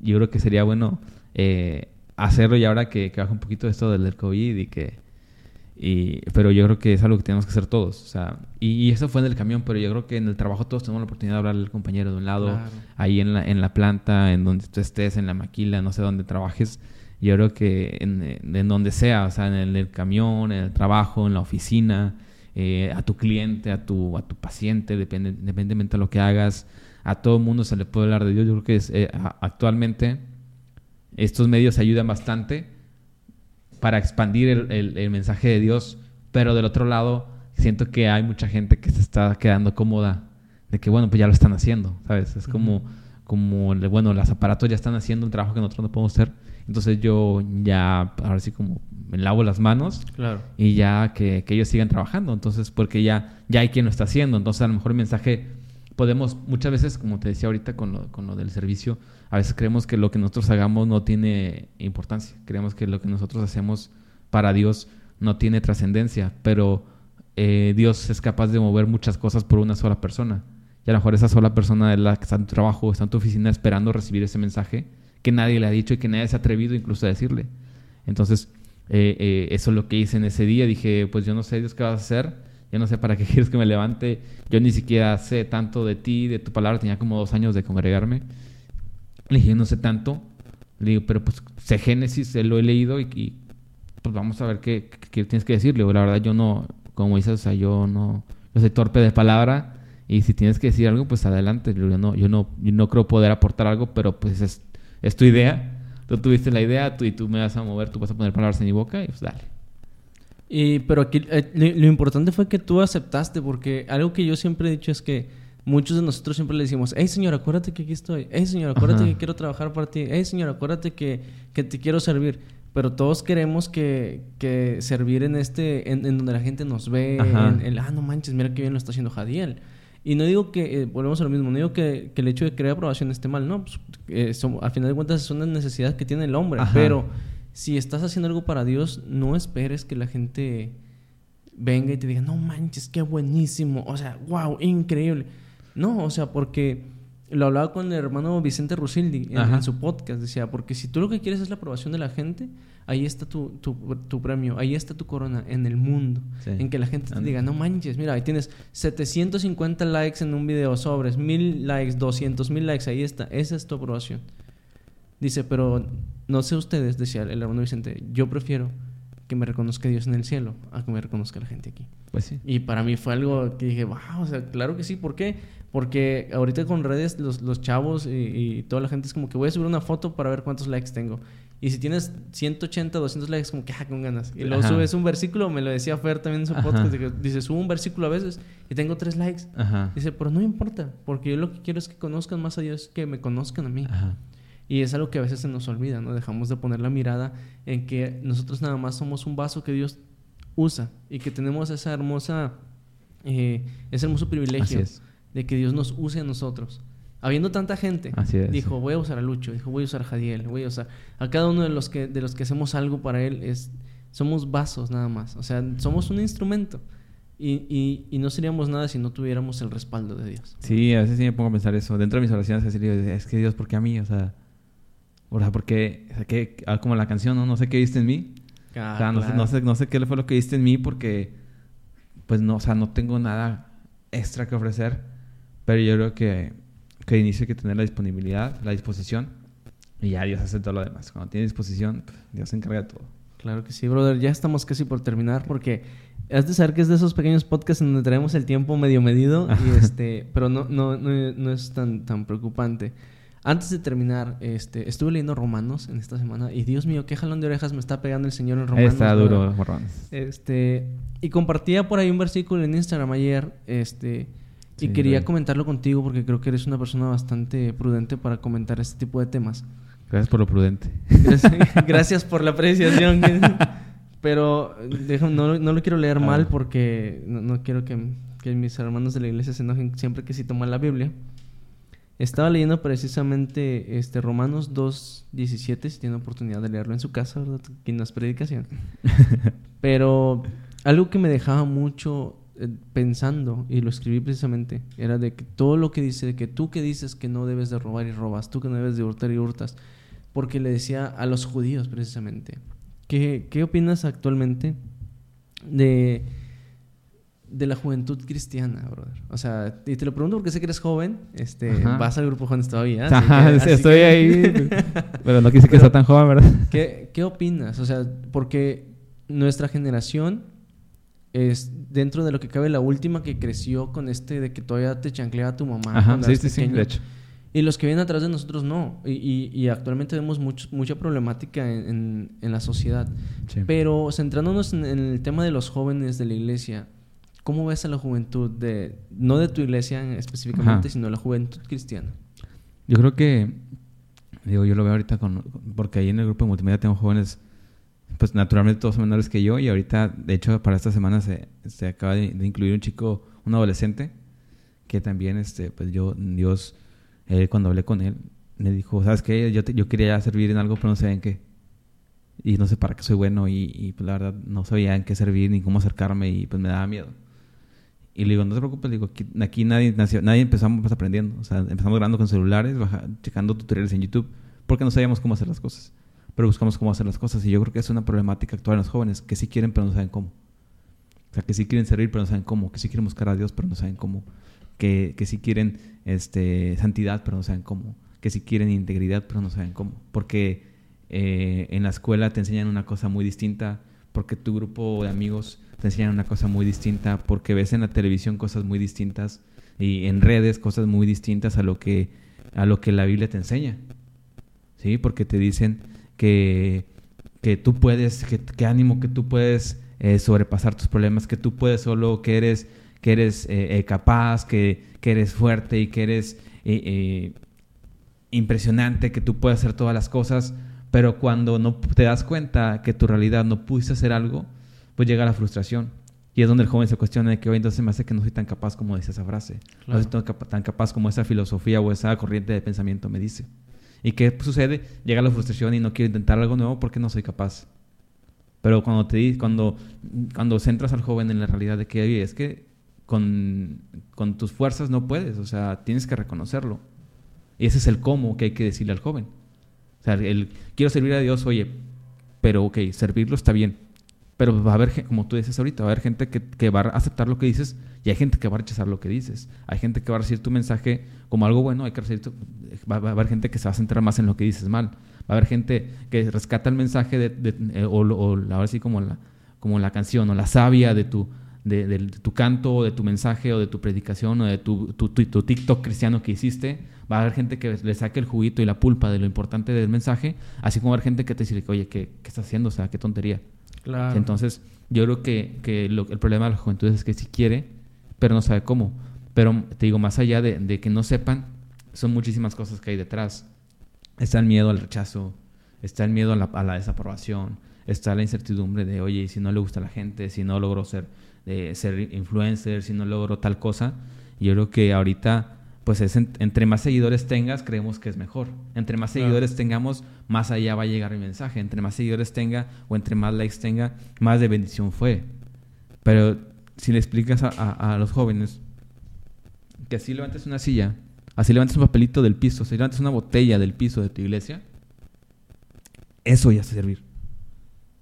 yo creo que sería bueno eh, hacerlo y ahora que, que baja un poquito esto del COVID y que... Y, pero yo creo que es algo que tenemos que hacer todos. O sea, y, y eso fue en el camión, pero yo creo que en el trabajo todos tenemos la oportunidad de hablarle al compañero de un lado, Claro. ahí en la, en la planta, en donde tú estés, en la maquila, no sé dónde trabajes. Yo creo que en, en donde sea, o sea, en el, el camión, en el trabajo, en la oficina, eh, a tu cliente, a tu, a tu paciente, depende, independientemente de lo que hagas, a todo el mundo se le puede hablar de Dios. Yo creo que es, eh, a- actualmente estos medios ayudan bastante para expandir el, el- el mensaje de Dios, pero del otro lado siento que hay mucha gente que se está quedando cómoda de que, bueno, pues ya lo están haciendo, ¿sabes? Es como, como bueno, los aparatos ya están haciendo un trabajo que nosotros no podemos hacer, entonces yo ya, ahora sí como me lavo las manos Claro. y ya que, que ellos sigan trabajando. Entonces, porque ya, ya hay quien lo está haciendo. Entonces, a lo mejor el mensaje podemos, muchas veces, como te decía ahorita con lo, con lo del servicio, a veces creemos que lo que nosotros hagamos no tiene importancia. Creemos que lo que nosotros hacemos para Dios no tiene trascendencia, pero eh, Dios es capaz de mover muchas cosas por una sola persona. Y a lo mejor esa sola persona es la que está en tu trabajo, está en tu oficina esperando recibir ese mensaje que nadie le ha dicho y que nadie se ha atrevido incluso a decirle. Entonces, eh, eh, eso es lo que hice en ese día. Dije, pues yo no sé Dios qué vas a hacer. Yo no sé para qué (laughs) quieres que me levante. Yo ni siquiera sé tanto de ti, de tu palabra. Tenía como dos años de congregarme. Le dije, no sé tanto, Le digo, pero pues sé Génesis, lo he leído y, pues vamos a ver qué, tienes que decirle. La verdad yo no, como dices, o sea, yo no, yo soy torpe de palabra y si tienes que decir algo, pues adelante. Yo no, yo no, no creo poder aportar algo, pero pues es, es tu idea. Tú tuviste la idea tú, y tú me vas a mover, tú vas a poner palabras en mi boca y pues dale. Y, pero aquí eh, lo, importante fue que tú aceptaste, porque algo que yo siempre he dicho es que muchos de nosotros siempre le decimos, hey señor, acuérdate que aquí estoy, hey señor, acuérdate que quiero trabajar para ti, hey señor, acuérdate que, que te quiero servir. Pero todos queremos que, que servir en este, en, donde la gente nos ve, en el, ah, no manches, mira qué bien lo está haciendo Jadiel. Y no digo que, eh, volvemos a lo mismo, no digo que, que, el hecho de crear aprobación esté mal, no, pues, eh, a final de cuentas es una necesidad que tiene el hombre, pero si estás haciendo algo para Dios, no esperes que la gente venga y te diga, no manches, qué buenísimo, o sea, wow, increíble. No, o sea, porque lo hablaba con el hermano Vicente Rusildi en, su podcast, decía, porque si tú lo que quieres es la aprobación de la gente, ahí está tu, tu, premio, ahí está tu corona en el mundo, en que la gente te diga, no manches, mira, ahí tienes 750 likes en un video, sobres, mil likes, 200 mil likes, ahí está, esa es tu aprobación. Dice, pero no sé ustedes, decía el hermano Vicente, yo prefiero que me reconozca Dios en el cielo a que me reconozca la gente aquí. Pues sí. Y para mí fue algo que dije, wow, o sea, claro que sí, ¿por qué? Porque ahorita con redes los, los chavos y, toda la gente es como que voy a subir una foto para ver cuántos likes tengo. Y si tienes 180, 200 likes, como que ah, con ganas. Y luego subes un versículo, me lo decía Fer también en su podcast, dice, subo un versículo a veces y tengo tres likes. Dice, pero no importa, porque yo lo que quiero es que conozcan más a Dios, que me conozcan a mí. Y es algo que a veces se nos olvida, ¿no? Dejamos de poner la mirada en que nosotros nada más somos un vaso que Dios usa y que tenemos esa hermosa, eh, ese hermoso privilegio de que Dios nos use a nosotros. Habiendo tanta gente, dijo, voy a usar a Lucho, dijo, voy a usar a Jadiel, voy a usar a cada uno de los que, de los que hacemos algo para Él, es, somos vasos nada más, o sea, somos un instrumento. Y, y, no seríamos nada si no tuviéramos el respaldo de Dios. Sí, a veces sí me pongo a pensar eso. Dentro de mis oraciones, es que Dios, ¿por qué a mí? O sea, o sea, porque, o que, ah, como la canción, ¿no? No sé qué viste en mí. Ah, o sea, no, sé, no, sé, no sé qué fue lo que viste en mí porque, pues no, o sea, no tengo nada extra que ofrecer. Pero yo creo que, que inicio hay que tener la disponibilidad, la disposición. Y ya Dios hace todo lo demás. Cuando tiene disposición, pues, Dios se encarga de todo. Claro que sí, brother. Ya estamos casi por terminar porque has de saber que es de esos pequeños podcasts en donde traemos el tiempo medio medido. y este, pero no, no, no, no es tan, tan preocupante. Antes de terminar, este, estuve leyendo Romanos en esta semana y Dios mío, qué jalón de orejas me está pegando el Señor en Romanos. Está duro Romanos. Este, y compartía por ahí un versículo en Instagram ayer, este, y quería comentarlo contigo porque creo que eres una persona bastante prudente para comentar este tipo de temas. Gracias por lo prudente. Gracias, (laughs) por la apreciación. (laughs) Pero no, no, lo quiero leer mal porque no, quiero que, que, mis hermanos de la iglesia se enojen siempre que cito mal la Biblia. Estaba leyendo precisamente este Romanos 2.17, si tiene oportunidad de leerlo en su casa, ¿verdad? Aquí no es predicación. (laughs) Pero algo que me dejaba mucho eh, pensando, y lo escribí precisamente, era de que todo lo que dice, de que tú que dices que no debes de robar y robas, tú que no debes de hurtar y hurtas, porque le decía a los judíos precisamente, ¿qué, qué opinas actualmente de de la juventud cristiana, brother. O sea, y te lo pregunto porque sé que eres joven, este, vas al grupo jóvenes todavía. estoy ahí, (laughs) pero no quise que sea tan joven, ¿verdad? ¿qué, ¿Qué opinas? O sea, porque nuestra generación es dentro de lo que cabe la última que creció con este de que todavía te chanclea tu mamá. Ajá, sí, sí, sí, de hecho. Y los que vienen atrás de nosotros no. Y, y, actualmente vemos mucho, mucha problemática en, en, la sociedad. Pero centrándonos en el tema de los jóvenes de la iglesia, ¿Cómo ves a la juventud de, no de tu iglesia específicamente, sino la juventud cristiana? Yo creo que, digo, yo lo veo ahorita con, porque ahí en el grupo de multimedia tengo jóvenes, pues naturalmente todos son menores que yo y ahorita, de hecho, para esta semana se, se acaba de, incluir un chico, un adolescente, que también, este, pues yo, Dios, él, cuando hablé con él, me dijo, ¿sabes qué? Yo, yo quería servir en algo, pero no sé en qué. Y no sé para qué soy bueno y, y pues la verdad no sabía en qué servir ni cómo acercarme y pues me daba miedo. Y le digo, no te preocupes, digo, aquí, nadie, nadie empezamos aprendiendo. O sea, empezamos grabando con celulares, checando tutoriales en YouTube, porque no sabíamos cómo hacer las cosas. Pero buscamos cómo hacer las cosas. Y yo creo que es una problemática actual en los jóvenes, que sí quieren, pero no saben cómo. O sea, que sí quieren servir, pero no saben cómo. Que sí quieren buscar a Dios, pero no saben cómo. Que, que sí quieren este, santidad, pero no saben cómo. Que sí quieren integridad, pero no saben cómo. Porque eh, en la escuela te enseñan una cosa muy distinta, porque tu grupo de amigos te enseñan una cosa muy distinta, porque ves en la televisión cosas muy distintas y en redes cosas muy distintas a lo que, a lo que la Biblia te enseña. ¿Sí? Porque te dicen que, que tú puedes, que, ánimo, que tú puedes eh, sobrepasar tus problemas, que tú puedes solo, que eres, que eres eh, capaz, que, que, eres fuerte y que eres impresionante, que tú puedes hacer todas las cosas pero cuando no te das cuenta que tu realidad no pudiste hacer algo, pues llega la frustración. Y es donde el joven se cuestiona de que, hoy entonces me hace que no soy tan capaz como dice esa frase. No soy tan capaz como esa filosofía o esa corriente de pensamiento me dice. ¿Y qué sucede? Llega la frustración y no quiero intentar algo nuevo porque no soy capaz. Pero cuando te cuando, cuando centras al joven en la realidad de que es que con, con tus fuerzas no puedes, o sea, tienes que reconocerlo. Y ese es el cómo que hay que decirle al joven. O sea, el quiero servir a Dios, oye, pero ok, servirlo está bien. Pero va a haber, como tú dices ahorita, va a haber gente que, va a aceptar lo que dices y hay gente que va a rechazar lo que dices. Hay gente que va a recibir tu mensaje como algo bueno, hay que recibir va, a haber gente que se va a centrar más en lo que dices mal. Va a haber gente que rescata el mensaje de, eh, o, o, ahora sí como la, como la canción o la savia de tu, de, tu canto o de tu mensaje o de tu predicación o de tu, tu, tu, TikTok cristiano que hiciste, va a haber gente que le saque el juguito y la pulpa de lo importante del mensaje, así como va a haber gente que te dice, oye, ¿qué, qué estás haciendo? O sea, qué tontería. Entonces, yo creo que, que el problema de la juventud es que sí quiere, pero no sabe cómo. Pero te digo, más allá de, de que no sepan, son muchísimas cosas que hay detrás. Está el miedo al rechazo, está el miedo a la, a la desaprobación, está la incertidumbre de, oye, si no le gusta a la gente, si no logro ser de ser influencer, si no logro tal cosa. Yo creo que ahorita, pues es entre más seguidores tengas, creemos que es mejor. Entre más seguidores tengamos, más allá va a llegar el mensaje. Entre más seguidores tenga o entre más likes tenga, más de bendición fue. Pero si le explicas a, los jóvenes que así levantes una silla, así levantes un papelito del piso, si levantes una botella del piso de tu iglesia, eso ya es servir.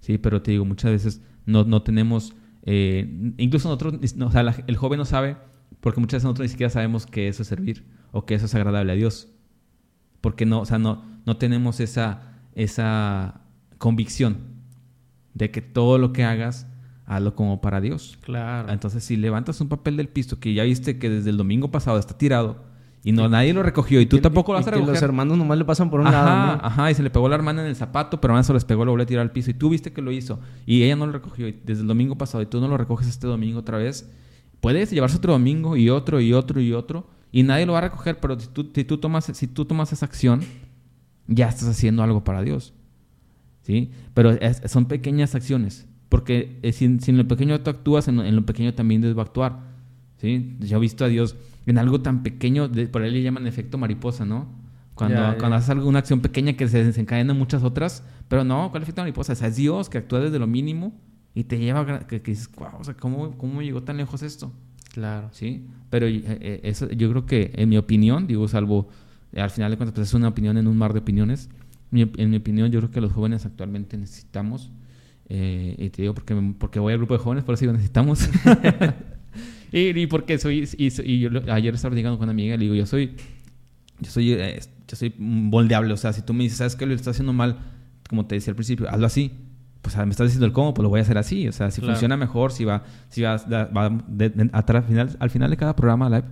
Sí, pero te digo, muchas veces no, no tenemos eh, incluso nosotros, o sea, el joven no sabe, porque muchas veces nosotros ni siquiera sabemos que eso es servir o que eso es agradable a Dios. Porque no, o sea, no, no tenemos esa, esa convicción de que todo lo que hagas, hazlo como para Dios. Claro. Entonces, si levantas un papel del piso que ya viste que desde el domingo pasado está tirado, y no, nadie lo recogió y tú tampoco lo vas a recoger. los hermanos nomás le pasan por un ajá, lado. Ajá, y se le pegó la hermana en el zapato, pero ahora se les pegó, lo volvió a tirar al piso. Y tú viste que lo hizo. Y ella no lo recogió desde el domingo pasado y tú no lo recoges este domingo otra vez. Puedes llevarse otro domingo y otro y otro y otro. Y nadie lo va a recoger, pero si tú, si tú, tomas, si tú tomas esa acción, ya estás haciendo algo para Dios. ¿Sí? Pero son pequeñas acciones. Porque eh, si, en lo pequeño tú actúas, en, en lo pequeño también debes actuar. ¿Sí? Yo he visto a Dios en algo tan pequeño, por ahí le llaman efecto mariposa, ¿no? Cuando, cuando haces alguna acción pequeña que se desencadenan muchas otras, pero no, ¿cuál efecto mariposa? O sea, es Dios que actúa desde lo mínimo y te lleva, que, que dices, wow, o sea, ¿cómo, ¿cómo llegó tan lejos esto? Claro. Sí, pero eh, eh, eso, yo creo que, en mi opinión, digo, salvo, eh, al final de cuentas, pues es una opinión en un mar de opiniones. en mi opinión, yo creo que los jóvenes actualmente necesitamos, y te digo porque, porque voy al grupo de jóvenes, por eso digo necesitamos. (laughs) (laughs) y, porque soy, y, yo ayer estaba platicando con una amiga y le digo, yo soy, yo soy, yo soy moldeable, o sea, si tú me dices, ¿sabes que lo estás haciendo mal? Como te decía al principio, hazlo así. Pues me estás diciendo el cómo, pues lo voy a hacer así. O sea, si funciona mejor, si va, si va, va al, final, al final de cada programa live,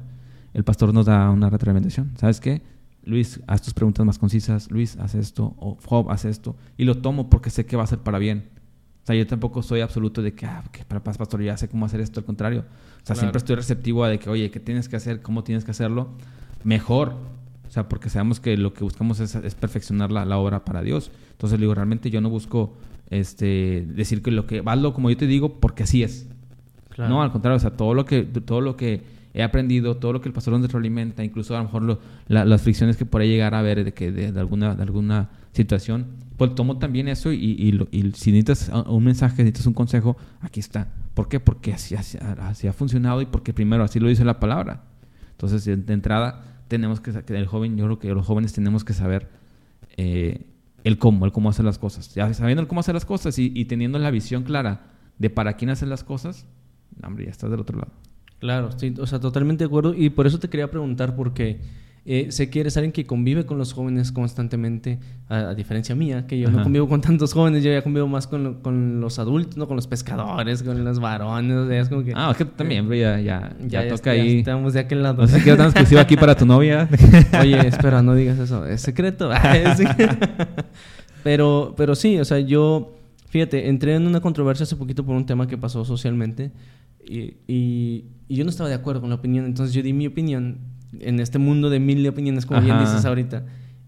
el pastor nos da una retroalimentación. ¿Sabes qué? Luis, haz tus preguntas más concisas. Luis, haz esto. O Job, haz esto. Y lo tomo porque sé que va a ser para bien. O sea, yo tampoco soy absoluto de que, ah, que para pastor, ya sé cómo hacer esto, al contrario. O sea, siempre estoy receptivo a de que, oye, ¿qué tienes que hacer? ¿Cómo tienes que hacerlo? Mejor. O sea, porque sabemos que lo que buscamos es, perfeccionar la, la, obra para Dios. Entonces, digo, realmente yo no busco este, decir que lo que valgo, como yo te digo, porque así es. No, al contrario, o sea, todo lo que, todo lo que he aprendido, todo lo que el pastor nos retroalimenta, incluso a lo mejor las fricciones que ahí llegar a ver de que de, alguna, de alguna situación, pues tomo también eso y, y, si necesitas un mensaje, necesitas un consejo, aquí está. ¿Por qué? Porque así, así, ha funcionado y porque primero así lo dice la palabra. Entonces, de, entrada, tenemos que, el joven, yo creo que los jóvenes tenemos que saber eh, el cómo, el cómo hacer las cosas. Ya sabiendo el cómo hacer las cosas y, teniendo la visión clara de para quién hacer las cosas, hombre, ya estás del otro lado. Claro, sí, o sea, totalmente de acuerdo. Y por eso te quería preguntar, porque Eh, sé que eres alguien que convive con los jóvenes constantemente, a, diferencia mía, que yo no convivo con tantos jóvenes, yo ya convivo más con, con, los adultos, no con los pescadores, con los varones, o sea, es como que... Ah, es que también, bro, ya, ya, ya, toca ya ahí. estamos de aquel lado. No sé qué tan exclusivo aquí para tu novia. (laughs) Oye, espera, no digas eso, (laughs) es secreto. pero, pero sí, o sea, yo, fíjate, entré en una controversia hace poquito por un tema que pasó socialmente y, y, y yo no estaba de acuerdo con la opinión, entonces yo di mi opinión en este mundo de mil opiniones, como bien dices ahorita.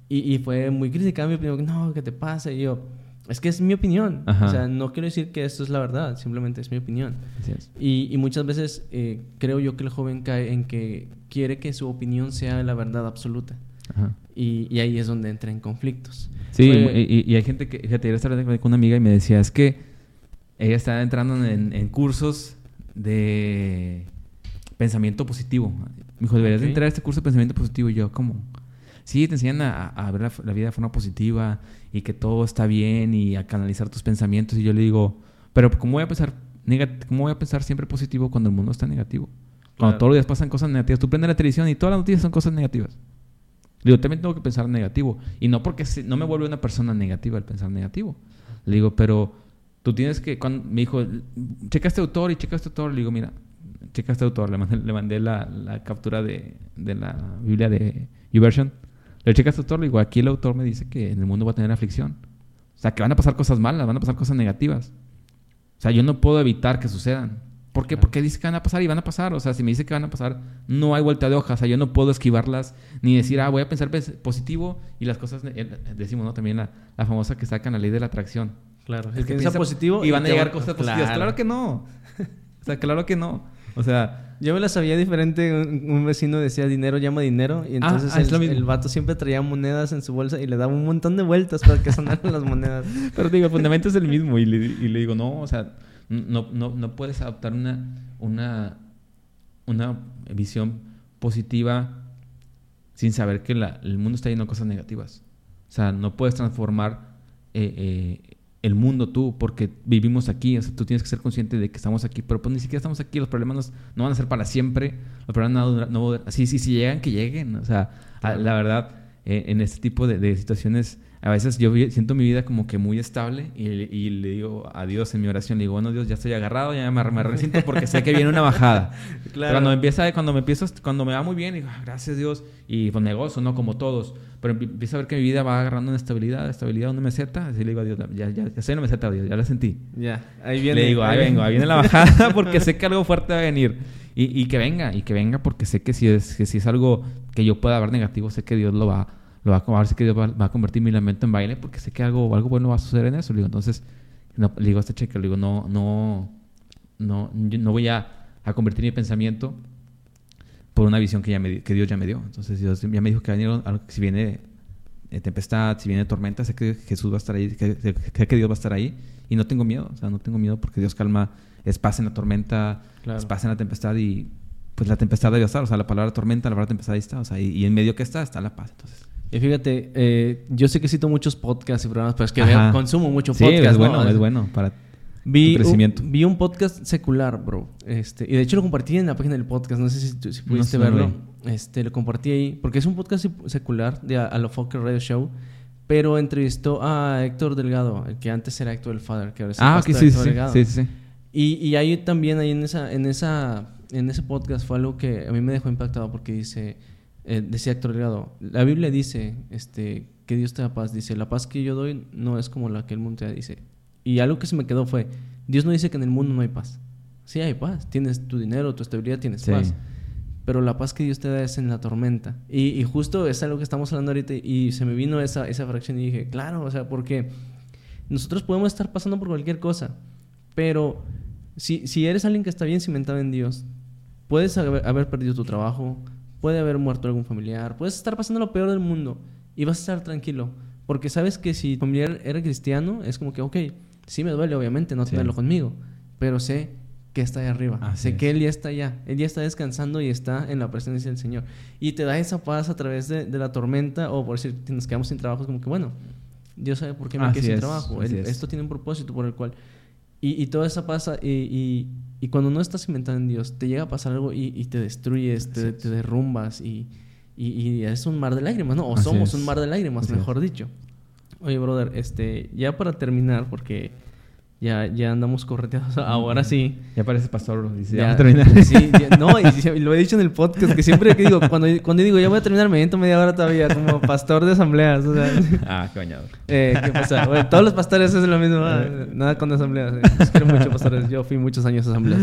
Y, y, fue muy criticada mi opinión, no, ¿qué te pasa? Y yo, es que es mi opinión. O sea, no quiero decir que esto es la verdad, simplemente es mi opinión. Y, y, muchas veces eh, creo yo que el joven cae en que quiere que su opinión sea la verdad absoluta. Y, y, ahí es donde entra en conflictos. Sí, y, hay gente que, fíjate, yo estaba con una amiga y me decía, es que ella está entrando en, en cursos de pensamiento positivo. Me dijo, deberías entrar a este curso de pensamiento positivo. Y yo, ¿cómo? Sí, te enseñan a, ver la, vida de forma positiva y que todo está bien y a canalizar tus pensamientos. Y yo le digo, pero ¿cómo voy a pensar, cómo voy a pensar siempre positivo cuando el mundo está negativo? Cuando todos los días pasan cosas negativas. Tú prendes la televisión y todas las noticias son cosas negativas. Le digo, también tengo que pensar negativo. Y no porque no me vuelve una persona negativa el pensar negativo. Le digo, pero tú tienes que... Cuando, me dijo, checa este autor y checa este autor. Le digo, mira, checa este autor, le mandé, le mandé la, la, captura de, de, la Biblia de YouVersion. Le checa este autor, le digo, aquí el autor me dice que en el mundo va a tener aflicción. O sea, que van a pasar cosas malas, van a pasar cosas negativas. O sea, yo no puedo evitar que sucedan. ¿Por qué? Porque dice que van a pasar y van a pasar. O sea, si me dice que van a pasar, no hay vuelta de hoja. O sea, yo no puedo esquivarlas ni decir, ah, voy a pensar positivo y las cosas, decimos, ¿no? También la, la famosa que sacan la ley de la atracción. Claro, es que piensa positivo y van a llegar cosas positivas. Claro que no. (laughs) O sea, claro que no. O sea... Yo me la sabía diferente. Un, vecino decía dinero llama dinero. Y ah, entonces ah, el, el, vato siempre traía monedas en su bolsa y le daba un montón de vueltas para que sonaran las monedas. (laughs) Pero digo, el fundamento es el mismo. Y le, y le digo, no, o sea, no, no, no puedes adoptar una, una, una visión positiva sin saber que la, el mundo está lleno de cosas negativas. O sea, no puedes transformar eh, eh, el mundo tú, porque vivimos aquí, o sea, tú tienes que ser consciente de que estamos aquí, pero pues ni siquiera estamos aquí, los problemas no, van a ser para siempre, los problemas no, no, sí, sí, sí llegan, que lleguen, o sea, la verdad, eh, en este tipo de situaciones a veces yo siento mi vida como que muy estable y, le digo a Dios en mi oración, le digo, bueno Dios, ya estoy agarrado, ya me, me recinto porque sé que viene una bajada. (laughs) claro. cuando me empieza, cuando me empiezo, cuando me va muy bien, digo, ah, gracias Dios, y pues negocio, ¿no? Como todos, pero empiezo a ver que mi vida va agarrando una estabilidad, estabilidad, una meseta, así le digo a Dios, ya, ya, ya una meseta, Dios, ya la sentí. Ya, ahí viene. Le digo, ahí, vengo, ahí viene la (laughs) bajada porque sé que algo fuerte va a venir. Y, y que venga, y que venga porque sé que si es, que si es algo que yo pueda ver negativo, sé que Dios lo va lo va a, ver que va, va, a convertir mi lamento en baile porque sé que algo, algo bueno va a suceder en eso. Le digo, entonces, no, le digo a este cheque, le digo, no, no, no, no voy a, a, convertir mi pensamiento por una visión que, ya me, que Dios ya me dio. Entonces, Dios ya me dijo que algo, si viene eh, tempestad, si viene tormenta, sé que Jesús va a estar ahí, que, que, que, Dios va a estar ahí y no tengo miedo. O sea, no tengo miedo porque Dios calma, es paz en la tormenta, es paz en la tempestad y pues la tempestad debe estar. O sea, la palabra tormenta, la palabra tempestad ahí está. O sea, y, y en medio que está, está la paz. Entonces, y fíjate, eh, yo sé que cito muchos podcasts y programas, pero es que consumo mucho podcast. Sí, es bueno, es bueno para vi crecimiento. Un, vi un podcast secular, bro. Este, y de hecho lo compartí en la página del podcast. No sé si, si pudiste verlo. Este, lo compartí ahí. Porque es un podcast secular de Alofoque Radio Show. Pero entrevistó a Héctor Delgado, el que antes era Héctor del Father, que ahora es ah, sí, sí, sí, sí, Y, y ahí también, ahí en esa, en esa, en ese podcast fue algo que a mí me dejó impactado porque dice eh, decía Héctor Delgado, la Biblia dice este, que Dios te da paz. Dice, la paz que yo doy no es como la que el mundo te da. Dice, y algo que se me quedó fue, Dios no dice que en el mundo no hay paz. Sí hay paz, tienes tu dinero, tu estabilidad, tienes paz. Pero la paz que Dios te da es en la tormenta. Y, justo es algo que estamos hablando ahorita y se me vino esa, esa fracción y dije, claro, o sea, porque nosotros podemos estar pasando por cualquier cosa, pero si, si eres alguien que está bien cimentado en Dios, puedes haber perdido tu trabajo, puede haber muerto algún familiar, puedes estar pasando lo peor del mundo y vas a estar tranquilo. Porque sabes que si tu familiar era cristiano, es como que, ok, sí me duele, obviamente, no tenerlo conmigo, pero sé que está ahí arriba. sé que Él ya está allá. Él ya está descansando y está en la presencia del Señor. Y te da esa paz a través de, la tormenta o por decir, nos quedamos sin trabajo, es como que, bueno, Dios sabe por qué me quedé sin trabajo. esto tiene un propósito por el cual... Y, y todo eso pasa y y cuando no estás inventando en Dios, te llega a pasar algo y, te destruyes, te, derrumbas y, es un mar de lágrimas, ¿no? O Así somos es. un mar de lágrimas, Así mejor dicho. Oye, brother, este, ya para terminar, porque ya, ya andamos correteados, (laughs) ahora sí. Ya parece pastor. Dice, ya, Ya, vamos a terminar. Sí, ya- no, y, lo he dicho en el podcast, que siempre que digo, cuando, cuando digo ya voy a terminar, me viento media hora todavía, como pastor de asambleas, o sea. ah, qué bañado. Eh, ¿Qué pasa? Bueno, todos los pastores hacen lo mismo. ah, nada con asambleas. eh. Los quiero mucho, pastores. Yo fui muchos años a asambleas.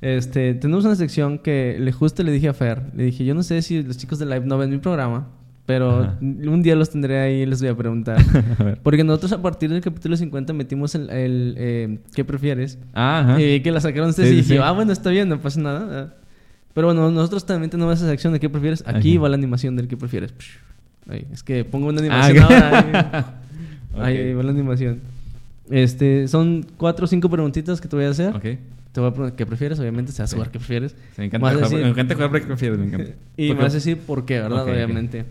Este, tenemos una sección que le justo le dije a Fer. Le dije, yo no sé si los chicos de Live no ven mi programa, pero Ajá. un día los tendré ahí y les voy a preguntar. (laughs) a. Porque nosotros a partir del capítulo 50 metimos el, el, eh, ¿qué prefieres? Ah, ajá. Y vi que la sacaron ustedes Sí, y sí, dije, sí. ah, bueno, está bien, no pasa nada. ah. Pero bueno, nosotros también tenemos esa sección de qué prefieres. Aquí Ajá. va la animación del qué prefieres. Ahí, es que pongo una Ah, animación ahora. (laughs) ahí. Va la animación. Este, son cuatro o cinco preguntitas que te voy a hacer. Ok. Te voy a preguntar qué prefieres, obviamente, se va a Sí. jugar qué prefieres. Me encanta, Vas jugar, decir- me encanta jugar Break Prefieres, me encanta. (laughs) Y ¿Por me qué? vas a decir por qué, ¿verdad? Obviamente.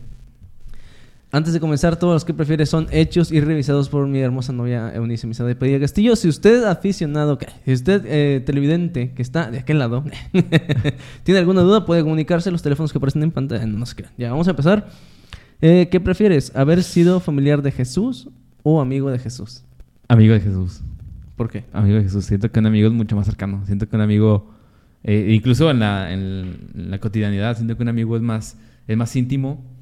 Antes de comenzar, todos los que prefieres son hechos y revisados por mi hermosa novia Eunice Misada Padilla Castillo. Si usted aficionado, ¿qué? si usted eh, televidente que está de aquel lado, (laughs) tiene alguna duda, puede comunicarse los teléfonos que aparecen en pantalla. No, no se crean. Ya, vamos a empezar. Eh, ¿Qué prefieres? ¿Haber sido familiar de Jesús o amigo de Jesús? Amigo de Jesús. ¿Por qué? Amigo de Jesús. Siento que un amigo es mucho más cercano. Siento que un amigo, eh, incluso en la, en la cotidianidad, siento que un amigo es más, es más íntimo.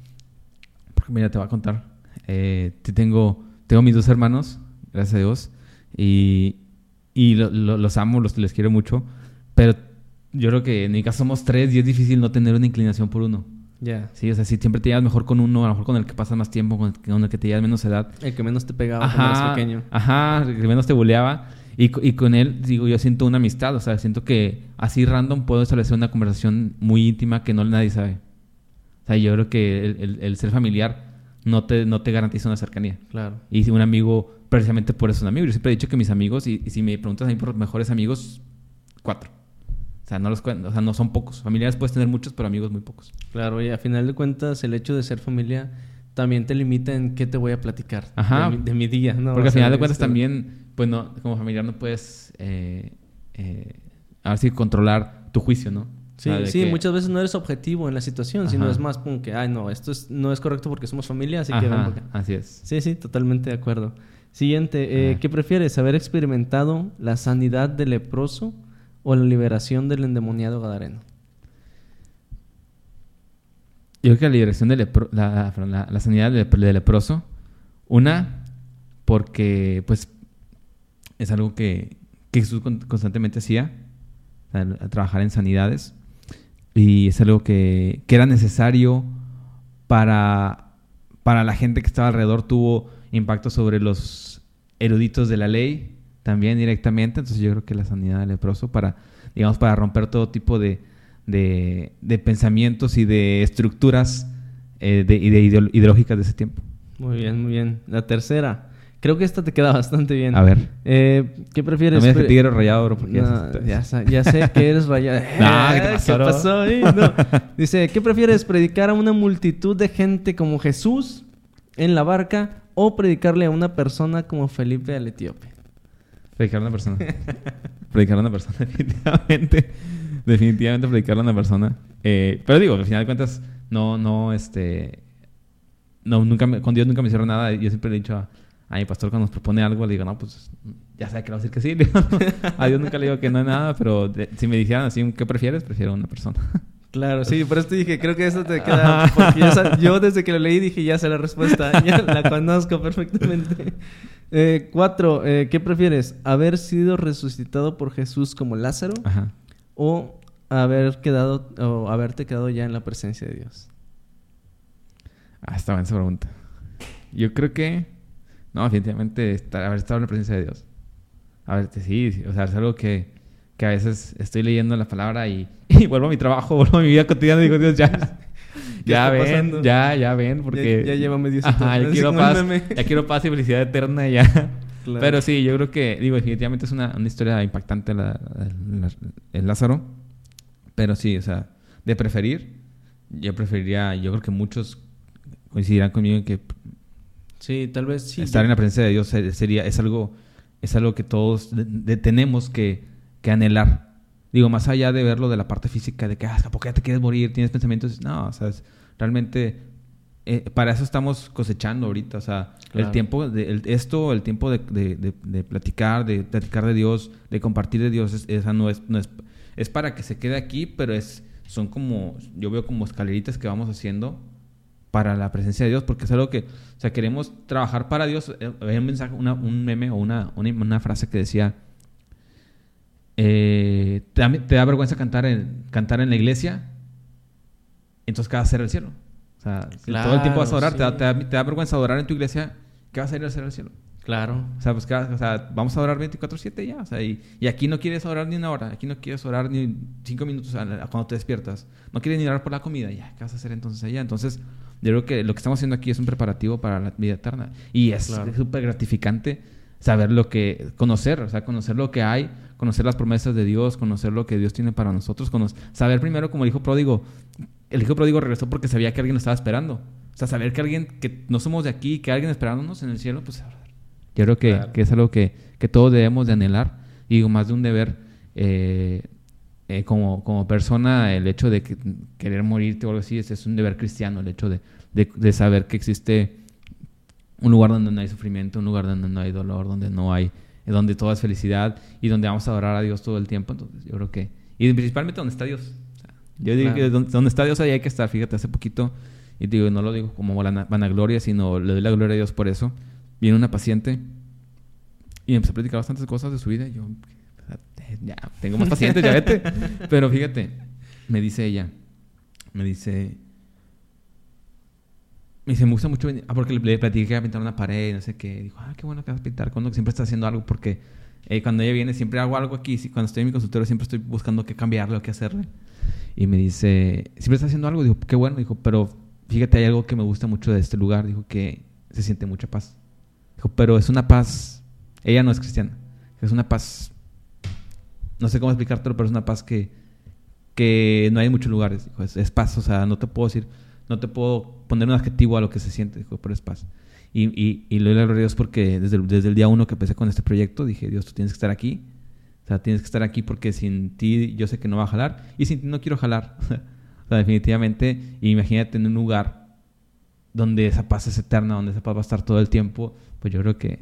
Porque mira, te voy a contar. Eh, te tengo, tengo mis dos hermanos, gracias a Dios, y, y lo- lo- los amo, los, les quiero mucho. Pero yo creo que en mi caso somos tres y es difícil no tener una inclinación por uno. Ya. Sí, o sea, si siempre te llevas mejor con uno, a lo mejor con el que pasas más tiempo, con el que, con el que te llevas menos edad, El que menos te pegaba cuando eras pequeño. Ajá, el que menos te buleaba. Y, y con él, digo, yo siento una amistad. O sea, siento que así random puedo establecer una conversación muy íntima que no nadie sabe. O sea, yo creo que el, el- el ser familiar no te, no te garantiza una cercanía. Claro. Y un amigo, precisamente por eso es un amigo. Yo siempre he dicho que mis amigos, y, y si me preguntas a mí por mejores amigos, cuatro. O sea, no los o sea, no son pocos. Familiares puedes tener muchos, pero amigos muy pocos. Claro, y a final de cuentas, el hecho de ser familia también te limita en qué te voy a platicar Ajá. De, mi, de mi día, ¿no? Porque al final de cuentas este, también, pues no, como familiar no puedes, eh, eh, a ver si controlar tu juicio, ¿no? Sí, sí, que- muchas veces no eres objetivo en la situación, sino es más pum, que, ay, no, esto es, no es correcto porque somos familia, así que ven acá. así es. Sí, sí, totalmente de acuerdo. Siguiente, eh. ¿qué prefieres? ¿Haber experimentado la sanidad del leproso o la liberación del endemoniado gadareno? Yo creo que la liberación de lepro- la, perdón, la, la sanidad del de leproso, una, porque pues es algo que, que Jesús con- constantemente hacía, a trabajar en sanidades, y es algo que, que era necesario para, para la gente que estaba alrededor, tuvo impacto sobre los eruditos de la ley también directamente, entonces yo creo que la sanidad del leproso para, digamos, para romper todo tipo de, de, de pensamientos y de estructuras eh, de, y de ideológicas de ese tiempo. Muy bien, muy bien. La tercera, creo que esta te queda (laughs) bastante bien. A ver. Eh, ¿Qué No prefieres? me digas que tigre rayado, bro, porque ya No, sé- ya, sé que eres rayado. (laughs) (laughs) No, ¿qué te pasó, bro? pasó ahí? No. Dice, ¿qué prefieres? ¿Predicar a una multitud de gente como Jesús en la barca o predicarle a una persona como Felipe al etíope? Predicar a una persona. predicar a una persona, definitivamente. Definitivamente predicar a una persona. Eh, pero digo, al final de cuentas, no, no, este. No, nunca me- con Dios nunca me hicieron nada. Yo siempre le he dicho a, a mi pastor cuando nos propone algo, le digo, no, pues ya sabe que le voy a decir que sí. (laughs) A Dios nunca le digo que no es nada, pero de- si me dijeran así, ¿qué prefieres? Prefiero a una persona. (laughs) Claro, sí, por eso te dije, creo que eso te queda. Porque yo desde que lo leí dije, ya sé la respuesta, (laughs) ya la conozco perfectamente. Eh, cuatro, eh, ¿qué prefieres? ¿Haber sido resucitado por Jesús como Lázaro Ajá. o haber quedado o haberte quedado ya en la presencia de Dios? Ah, está buena esa pregunta. Yo creo que. No, definitivamente estar, haber estado en la presencia de Dios. A ver, sí, sí, o sea, es algo que, que a veces estoy leyendo la palabra y, (laughs) y vuelvo a mi trabajo, (laughs) vuelvo a mi vida cotidiana y digo, Dios, ya. (laughs) Ya ven, pasando. ya, ya ven, porque. Ya- ya llévame Diosito. Ajá, ya quiero paz. Ya quiero paz y felicidad eterna ya. Claro. Pero sí, yo creo que, digo, definitivamente es una, una historia impactante la, la- el Lázaro. Pero sí, o sea, de preferir, yo preferiría, yo creo que muchos coincidirán conmigo en que Sí, tal vez sí. estar en la presencia de Dios se- sería, es algo, es algo que todos de- de- tenemos que, que anhelar. Digo, más allá de verlo de la parte física, de que, ah, ¿a poco ya te quieres morir? ¿Tienes pensamientos? No, o sea, es- realmente eh, para eso estamos cosechando ahorita. O sea, el tiempo, de, esto, el tiempo de, de, platicar, de platicar de Dios, de compartir de Dios, esa no es, no es, es para que se quede aquí, pero es, son como, yo veo como escaleritas que vamos haciendo para la presencia de Dios, porque es algo que, o sea, queremos trabajar para Dios. Eh, había un mensaje, una, un meme o una, una, frase que decía, eh, ¿te, da, vergüenza cantar en, cantar en la iglesia? Entonces, ¿qué va a hacer el cielo? O sea, todo el tiempo vas a orar, te, da, vergüenza adorar en tu iglesia, ¿qué vas a ir a hacer al cielo? Claro. O sea, pues, o sea, vamos a orar 24-7 ya. O sea, y, aquí no quieres orar ni una hora, aquí no quieres orar ni cinco minutos cuando te despiertas. No quieres ni orar por la comida, ya, ¿qué vas a hacer entonces allá? Entonces, yo creo que lo que estamos haciendo aquí es un preparativo para la vida eterna. Y es súper gratificante saber lo que, conocer, o sea, conocer lo que hay, conocer las promesas de Dios, conocer lo que Dios tiene para nosotros, saber primero, como el hijo pródigo, el hijo pródigo regresó porque sabía que alguien lo estaba esperando. O sea, saber que alguien, que no somos de aquí, que alguien esperándonos en el cielo, pues yo creo que, que es algo que, que, todos debemos de anhelar. Y más de un deber, eh, eh, como, como persona, el hecho de querer morirte o algo así, es, es, un deber cristiano, el hecho de, de, de, saber que existe un lugar donde no hay sufrimiento, un lugar donde no hay dolor, donde no hay, donde todo es felicidad y donde vamos a adorar a Dios todo el tiempo. Entonces, yo creo que, y principalmente donde está Dios. Yo digo que donde, está Dios ahí hay que estar. Fíjate, hace poquito, y digo, no lo digo como vanagloria, sino le doy la gloria a Dios por eso. Viene una paciente y empezó a platicar bastantes cosas de su vida. Y yo, ya, tengo más pacientes, ya vete. Pero fíjate, me dice ella, me dice, me dice, me gusta mucho. Ah, porque le, le platiqué que iba a pintar una pared no sé qué. Dijo, ah, qué bueno que vas a pintar. Cuando siempre está haciendo algo porque eh, cuando ella viene siempre hago algo aquí. Cuando estoy en mi consultorio siempre estoy buscando qué cambiarle o qué hacerle. Y me dice, siempre está haciendo algo. Dijo, qué bueno. Dijo, pero fíjate, hay algo que me gusta mucho de este lugar. Dijo que se siente mucha paz. Dijo, pero es una paz. Ella no es cristiana. Es una paz. No sé cómo explicártelo, pero es una paz que, que no hay en muchos lugares. Dijo, es, paz. O sea, no te puedo decir, no te puedo poner un adjetivo a lo que se siente. Dijo, pero es paz. Y, y, y le doy a Dios porque desde desde el día uno que empecé con este proyecto dije, Dios, tú tienes que estar aquí o sea, tienes que estar aquí porque sin ti yo sé que no va a jalar y sin ti no quiero jalar. (laughs) o sea, definitivamente, imagínate en un lugar donde esa paz es eterna, donde esa paz va a estar todo el tiempo, pues yo creo que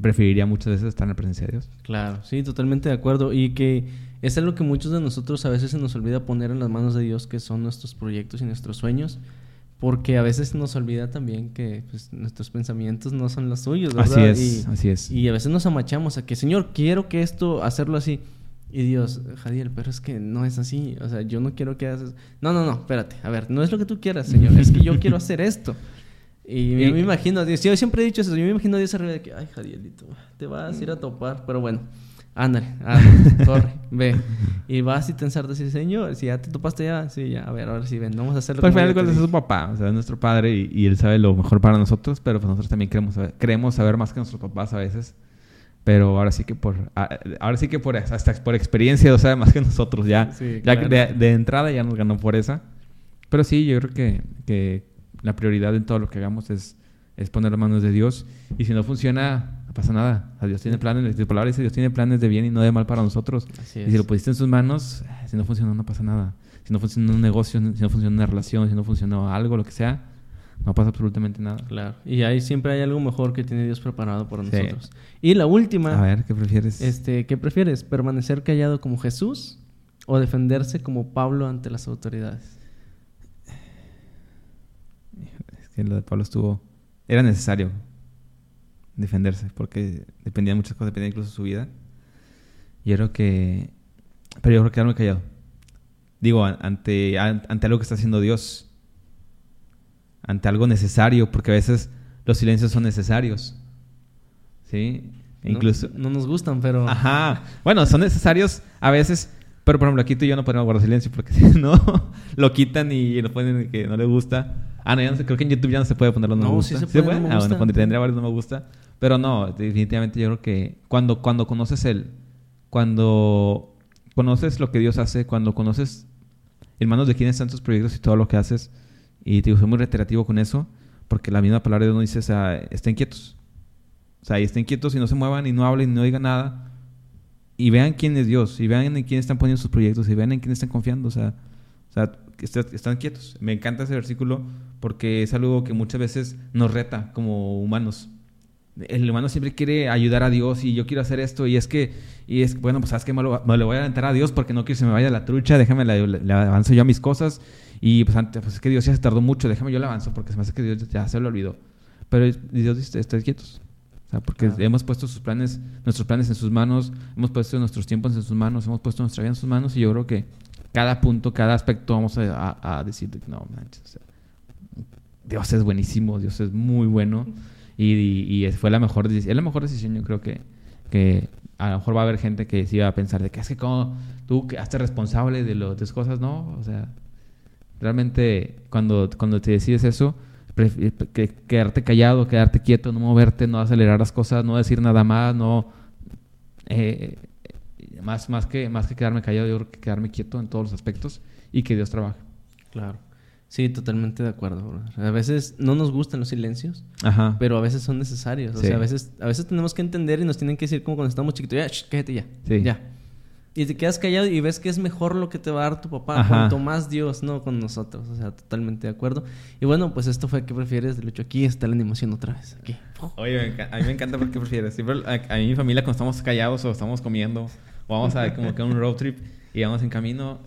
preferiría muchas veces estar en la presencia de Dios. Claro, sí, totalmente de acuerdo. Y que es algo que muchos de nosotros a veces se nos olvida poner en las manos de Dios, que son nuestros proyectos y nuestros sueños porque a veces nos olvida también que pues, nuestros pensamientos no son los suyos, ¿verdad? Así es, y, así es. Y a veces nos amachamos a que, Señor, quiero que esto, hacerlo así. Y Dios, Jadiel, pero es que no es así. O sea, yo no quiero que hagas... No, no, no, espérate. A ver, no es lo que tú quieras, Señor. es que yo quiero (laughs) hacer esto. Y, yo me imagino Dios. Yo siempre he dicho eso. Yo me imagino a Dios arriba de que, ay, Jadielito, te vas a ir a topar. Pero bueno. Ándale, ándale, (laughs) corre, ve. Y vas y te ensartas y Señor, si ya te topaste ya, sí, ya, a ver, ahora sí, ven, vamos a hacerlo. Pues al final es su papá, o sea, es nuestro padre y, él sabe lo mejor para nosotros, pero pues nosotros también queremos saber, queremos saber más que nuestros papás a veces. Pero ahora sí que por, ahora sí que por, hasta por experiencia lo sabe más que nosotros ya. ya de, de, entrada ya nos ganó por esa. Pero sí, yo creo que, que la prioridad en todo lo que hagamos es, es poner las manos de Dios. Y si no funciona, no pasa nada. Dios tiene planes, la palabra dice Dios tiene planes de bien y no de mal para nosotros. y si lo pusiste en sus manos, si no funciona, no pasa nada. Si no funciona un negocio, si no funciona una relación, si no funciona algo, lo que sea, no pasa absolutamente nada. Claro. Y ahí siempre hay algo mejor que tiene Dios preparado para nosotros. Y la última. A ver, ¿qué prefieres? Este, ¿qué prefieres? ¿Permanecer callado como Jesús o defenderse como Pablo ante las autoridades? Es que lo de Pablo estuvo. Era necesario defenderse, porque dependía de muchas cosas, dependía incluso de su vida. Y yo creo que... Pero yo creo que quedarme callado. Digo, ante, ante algo que está haciendo Dios. Ante algo necesario, porque a veces los silencios son necesarios. ¿Sí? E incluso... No, nos gustan, pero... Ajá. Bueno, son necesarios a veces... Pero, por ejemplo, aquí tú y yo no podemos guardar silencio porque (laughs) si no, lo quitan y lo ponen que no le gusta. Ah, no, ya no sé, creo que en YouTube ya no se puede poner los no, me gusta. Sí, se puede. ah, bueno, cuando tendría varios no me gusta. Pero no, definitivamente yo creo que cuando, cuando conoces el... Cuando conoces lo que Dios hace, cuando conoces en manos de quién están tus proyectos y todo lo que haces, y te soy muy reiterativo con eso, porque la misma palabra de Dios nos dice, o sea, estén quietos. O sea, y estén quietos y no se muevan y no hablen y no digan nada. Y vean quién es Dios, y vean en quién están poniendo sus proyectos, y vean en quién están confiando. O sea, O sea, están quietos. Me encanta ese versículo porque es algo que muchas veces nos reta como humanos. El humano siempre quiere ayudar a Dios y yo quiero hacer esto y es que, y es bueno, pues sabes que me lo, me voy a aventar a Dios porque no quiero que se me vaya la trucha, déjame le, avanzo yo a mis cosas y pues antes, pues es que Dios ya se tardó mucho, déjame yo le avanzo porque se me hace que Dios ya se lo olvidó. Pero Dios dice, estén quietos. O sea, porque hemos puesto sus planes, nuestros planes en sus manos, hemos puesto nuestros tiempos en sus manos, hemos puesto nuestra vida en sus manos y yo creo que cada punto, cada aspecto vamos a, a, decir, no, manches, Dios es buenísimo, Dios es muy bueno y, y, fue la mejor decisión, es la mejor decisión yo creo que, que a lo mejor va a haber gente que sí va a pensar de que es que como tú haces responsable de, lo, de las cosas, no, o sea, realmente cuando, cuando te decides eso, que, quedarte callado, quedarte quieto, no moverte, no acelerar las cosas, no decir nada más, no... Eh, más, más, que, más que quedarme callado, yo creo que quedarme quieto en todos los aspectos y que Dios trabaje. Claro. Sí, totalmente de acuerdo. A veces no nos gustan los silencios, pero a veces son necesarios. O sea, a veces, a veces tenemos que entender y nos tienen que decir como cuando estamos chiquitos, ya, cállate ya, ya. Y te quedas callado y ves que es mejor lo que te va a dar tu papá. Cuanto más Dios, ¿no? Con nosotros. O sea, totalmente de acuerdo. Y bueno, pues esto fue ¿Qué prefieres? De hecho, aquí está la animación otra vez. Aquí. Oye, a mí me encanta porque prefieres. Siempre a, a, mi familia cuando estamos callados o estamos comiendo o vamos a como que un road trip y vamos en camino,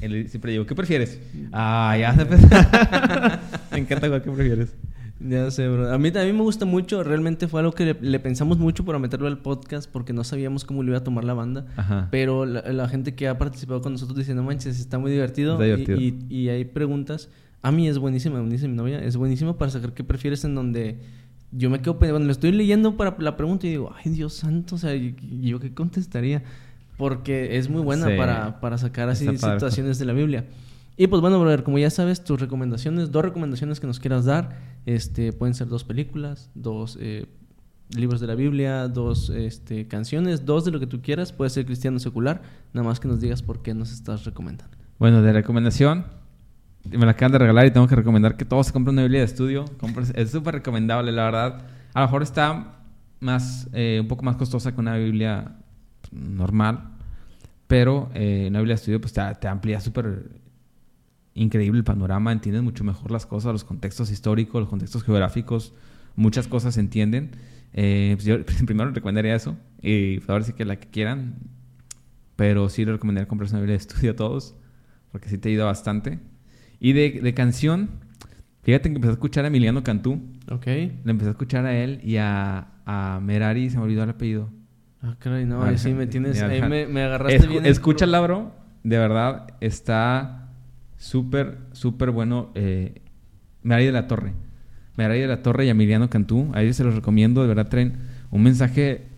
él siempre digo, ¿qué prefieres? Ah, ya se (laughs) Me encanta ¿qué prefieres? Ya sé, bro. A mí también me gusta mucho. Realmente fue algo que le, pensamos mucho para meterlo al podcast porque no sabíamos cómo lo iba a tomar la banda. Pero la, gente que ha participado con nosotros dice, no manches, está muy divertido. Y, hay preguntas. A mí es buenísima, me dice mi novia. Es buenísimo para saber qué prefieres en donde yo me quedo... Cuando lo estoy leyendo para la pregunta y digo, ay, Dios santo, o sea, ¿yo qué contestaría? Porque es muy buena para, para sacar así situaciones de la Biblia. Y pues bueno, brother, como ya sabes, tus recomendaciones, dos recomendaciones que nos quieras dar, este, pueden ser dos películas, dos eh, libros de la Biblia, dos este, canciones, dos de lo que tú quieras, puede ser cristiano secular, nada más que nos digas por qué nos estás recomendando. Bueno, de recomendación, me la acaban de regalar y tengo que recomendar que todos se compren una Biblia de estudio. Es súper recomendable, la verdad. A lo mejor está más, eh, un poco más costosa que una Biblia normal, pero eh, una Biblia de estudio pues te, te amplía súper increíble el panorama, entiendes mucho mejor las cosas, los contextos históricos, los contextos geográficos, muchas cosas se entienden. Eh, pues yo (laughs) primero recomendaría eso, y pues ahora sí que la que quieran, pero sí le recomendaría comprarse una Biblia de estudio a todos, porque sí te ayuda bastante. Y de, de canción, fíjate que empecé a escuchar a Emiliano Cantú. Ok. Le empecé a escuchar a él y a, a Merari, se me olvidó el apellido. Ah, caray, no, ahí sí me tienes, ahí me, me agarraste bien. Escúchala, bro, de verdad, está Súper, súper bueno. Eh, María de la Torre. María de la Torre y Emiliano Cantú. A ellos se los recomiendo. De verdad traen un mensaje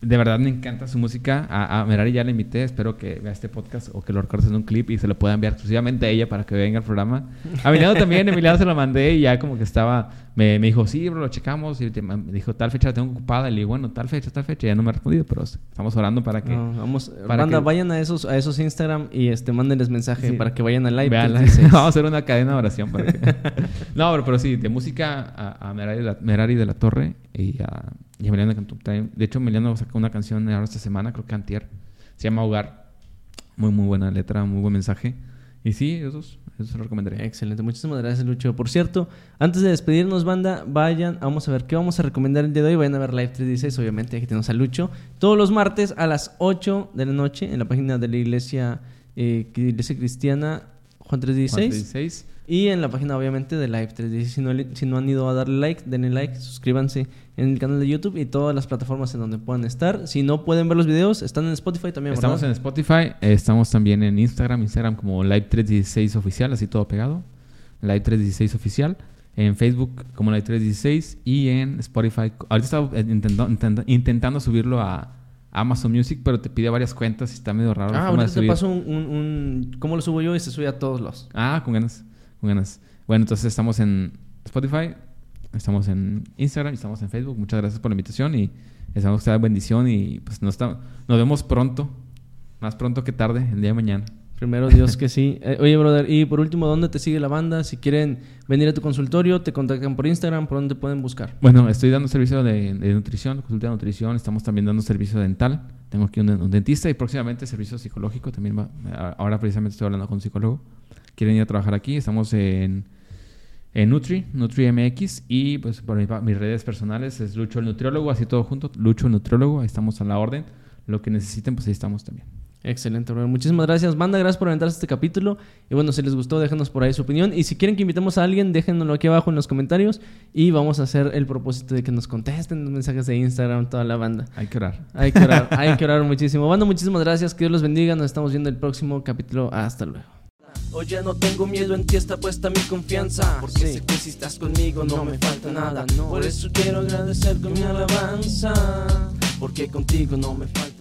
de verdad me encanta su música. A, a Merari ya la invité, espero que vea este podcast o que lo recortes en un clip y se lo pueda enviar exclusivamente a ella para que venga al programa. A Emiliano también, Emiliano se lo mandé y ya como que estaba, me, me dijo, sí, bro, lo checamos. Y me dijo, tal fecha la tengo ocupada. Y le digo, bueno, tal fecha, tal fecha. Ya no me ha respondido, pero estamos orando para que. vamos, para vayan a esos, a esos Instagram y este, mándenles mensaje para que vayan al live. (laughs) vamos a hacer una cadena de oración para que. (laughs) no, pero, pero sí, de música a, a Merari, la, Merari de la Torre y a y Emiliano cantó. De hecho, Emiliano sacó una canción ahora esta semana, creo que antier. Se llama Hogar. Muy, muy buena letra, muy buen mensaje. Y sí, esos, esos se lo recomendaría. Excelente. Muchísimas gracias, Lucho. Por cierto, antes de despedirnos, banda, vayan, vamos a ver qué vamos a recomendar el día de hoy. Vayan a ver Live 316, obviamente, aquí tenemos a Lucho. Todos los martes a las 8 de la noche en la página de la iglesia, eh, iglesia cristiana Juan 316. Juan 316. Y en la página, obviamente, de Live 316. Si no, si no han ido a darle like, denle like, suscríbanse en el canal de YouTube y todas las plataformas en donde puedan estar. Si no pueden ver los videos, están en Spotify también. Estamos en Spotify, estamos también en Instagram, Instagram como Live316 Oficial, así todo pegado. Live316 Oficial. En Facebook como Live316 y en Spotify. Ahorita estaba intentando, intentando subirlo a Amazon Music, pero te pide varias cuentas y está medio raro. Ah, ahorita te paso un, un, ¿Cómo lo subo yo? Y se sube a todos los. Ah, con ganas. Con ganas. Bueno, entonces estamos en Spotify, Estamos en Instagram estamos en Facebook. Muchas gracias por la invitación y esperamos que sea bendición y pues nos, nos vemos pronto, más pronto que tarde, el día de mañana. Primero Dios que sí. Eh, oye, brother, y por último, ¿dónde te sigue la banda? Si quieren venir a tu consultorio, te contactan por Instagram, ¿por dónde pueden buscar? Bueno, estoy dando servicio de, nutrición, consulta de nutrición, estamos también dando servicio dental. Tengo aquí un, dentista y próximamente servicio psicológico también va. Ahora precisamente estoy hablando con un psicólogo. Quieren ir a trabajar aquí, estamos en, en Nutri, Nutri MX y pues por mis redes personales es Lucho el Nutriólogo, así todo junto, Lucho el Nutriólogo, ahí estamos a la orden. Lo que necesiten, pues ahí estamos también. Excelente. Muchísimas gracias, banda. Gracias por aventarse este capítulo. Y bueno, si les gustó, déjenos por ahí su opinión. Y si quieren que invitemos a alguien, déjenlo aquí abajo en los comentarios. Y vamos a hacer el propósito de que nos contesten los mensajes de Instagram, toda la banda. Hay que orar. Hay que orar, (laughs) hay que orar muchísimo. Banda, muchísimas gracias. Que Dios los bendiga. Nos estamos viendo el próximo capítulo. Hasta luego. Oye, no tengo miedo, en ti está puesta mi confianza. Porque sé que si estás conmigo no, me falta nada. Por eso quiero agradecer con mi alabanza. Porque contigo no me falta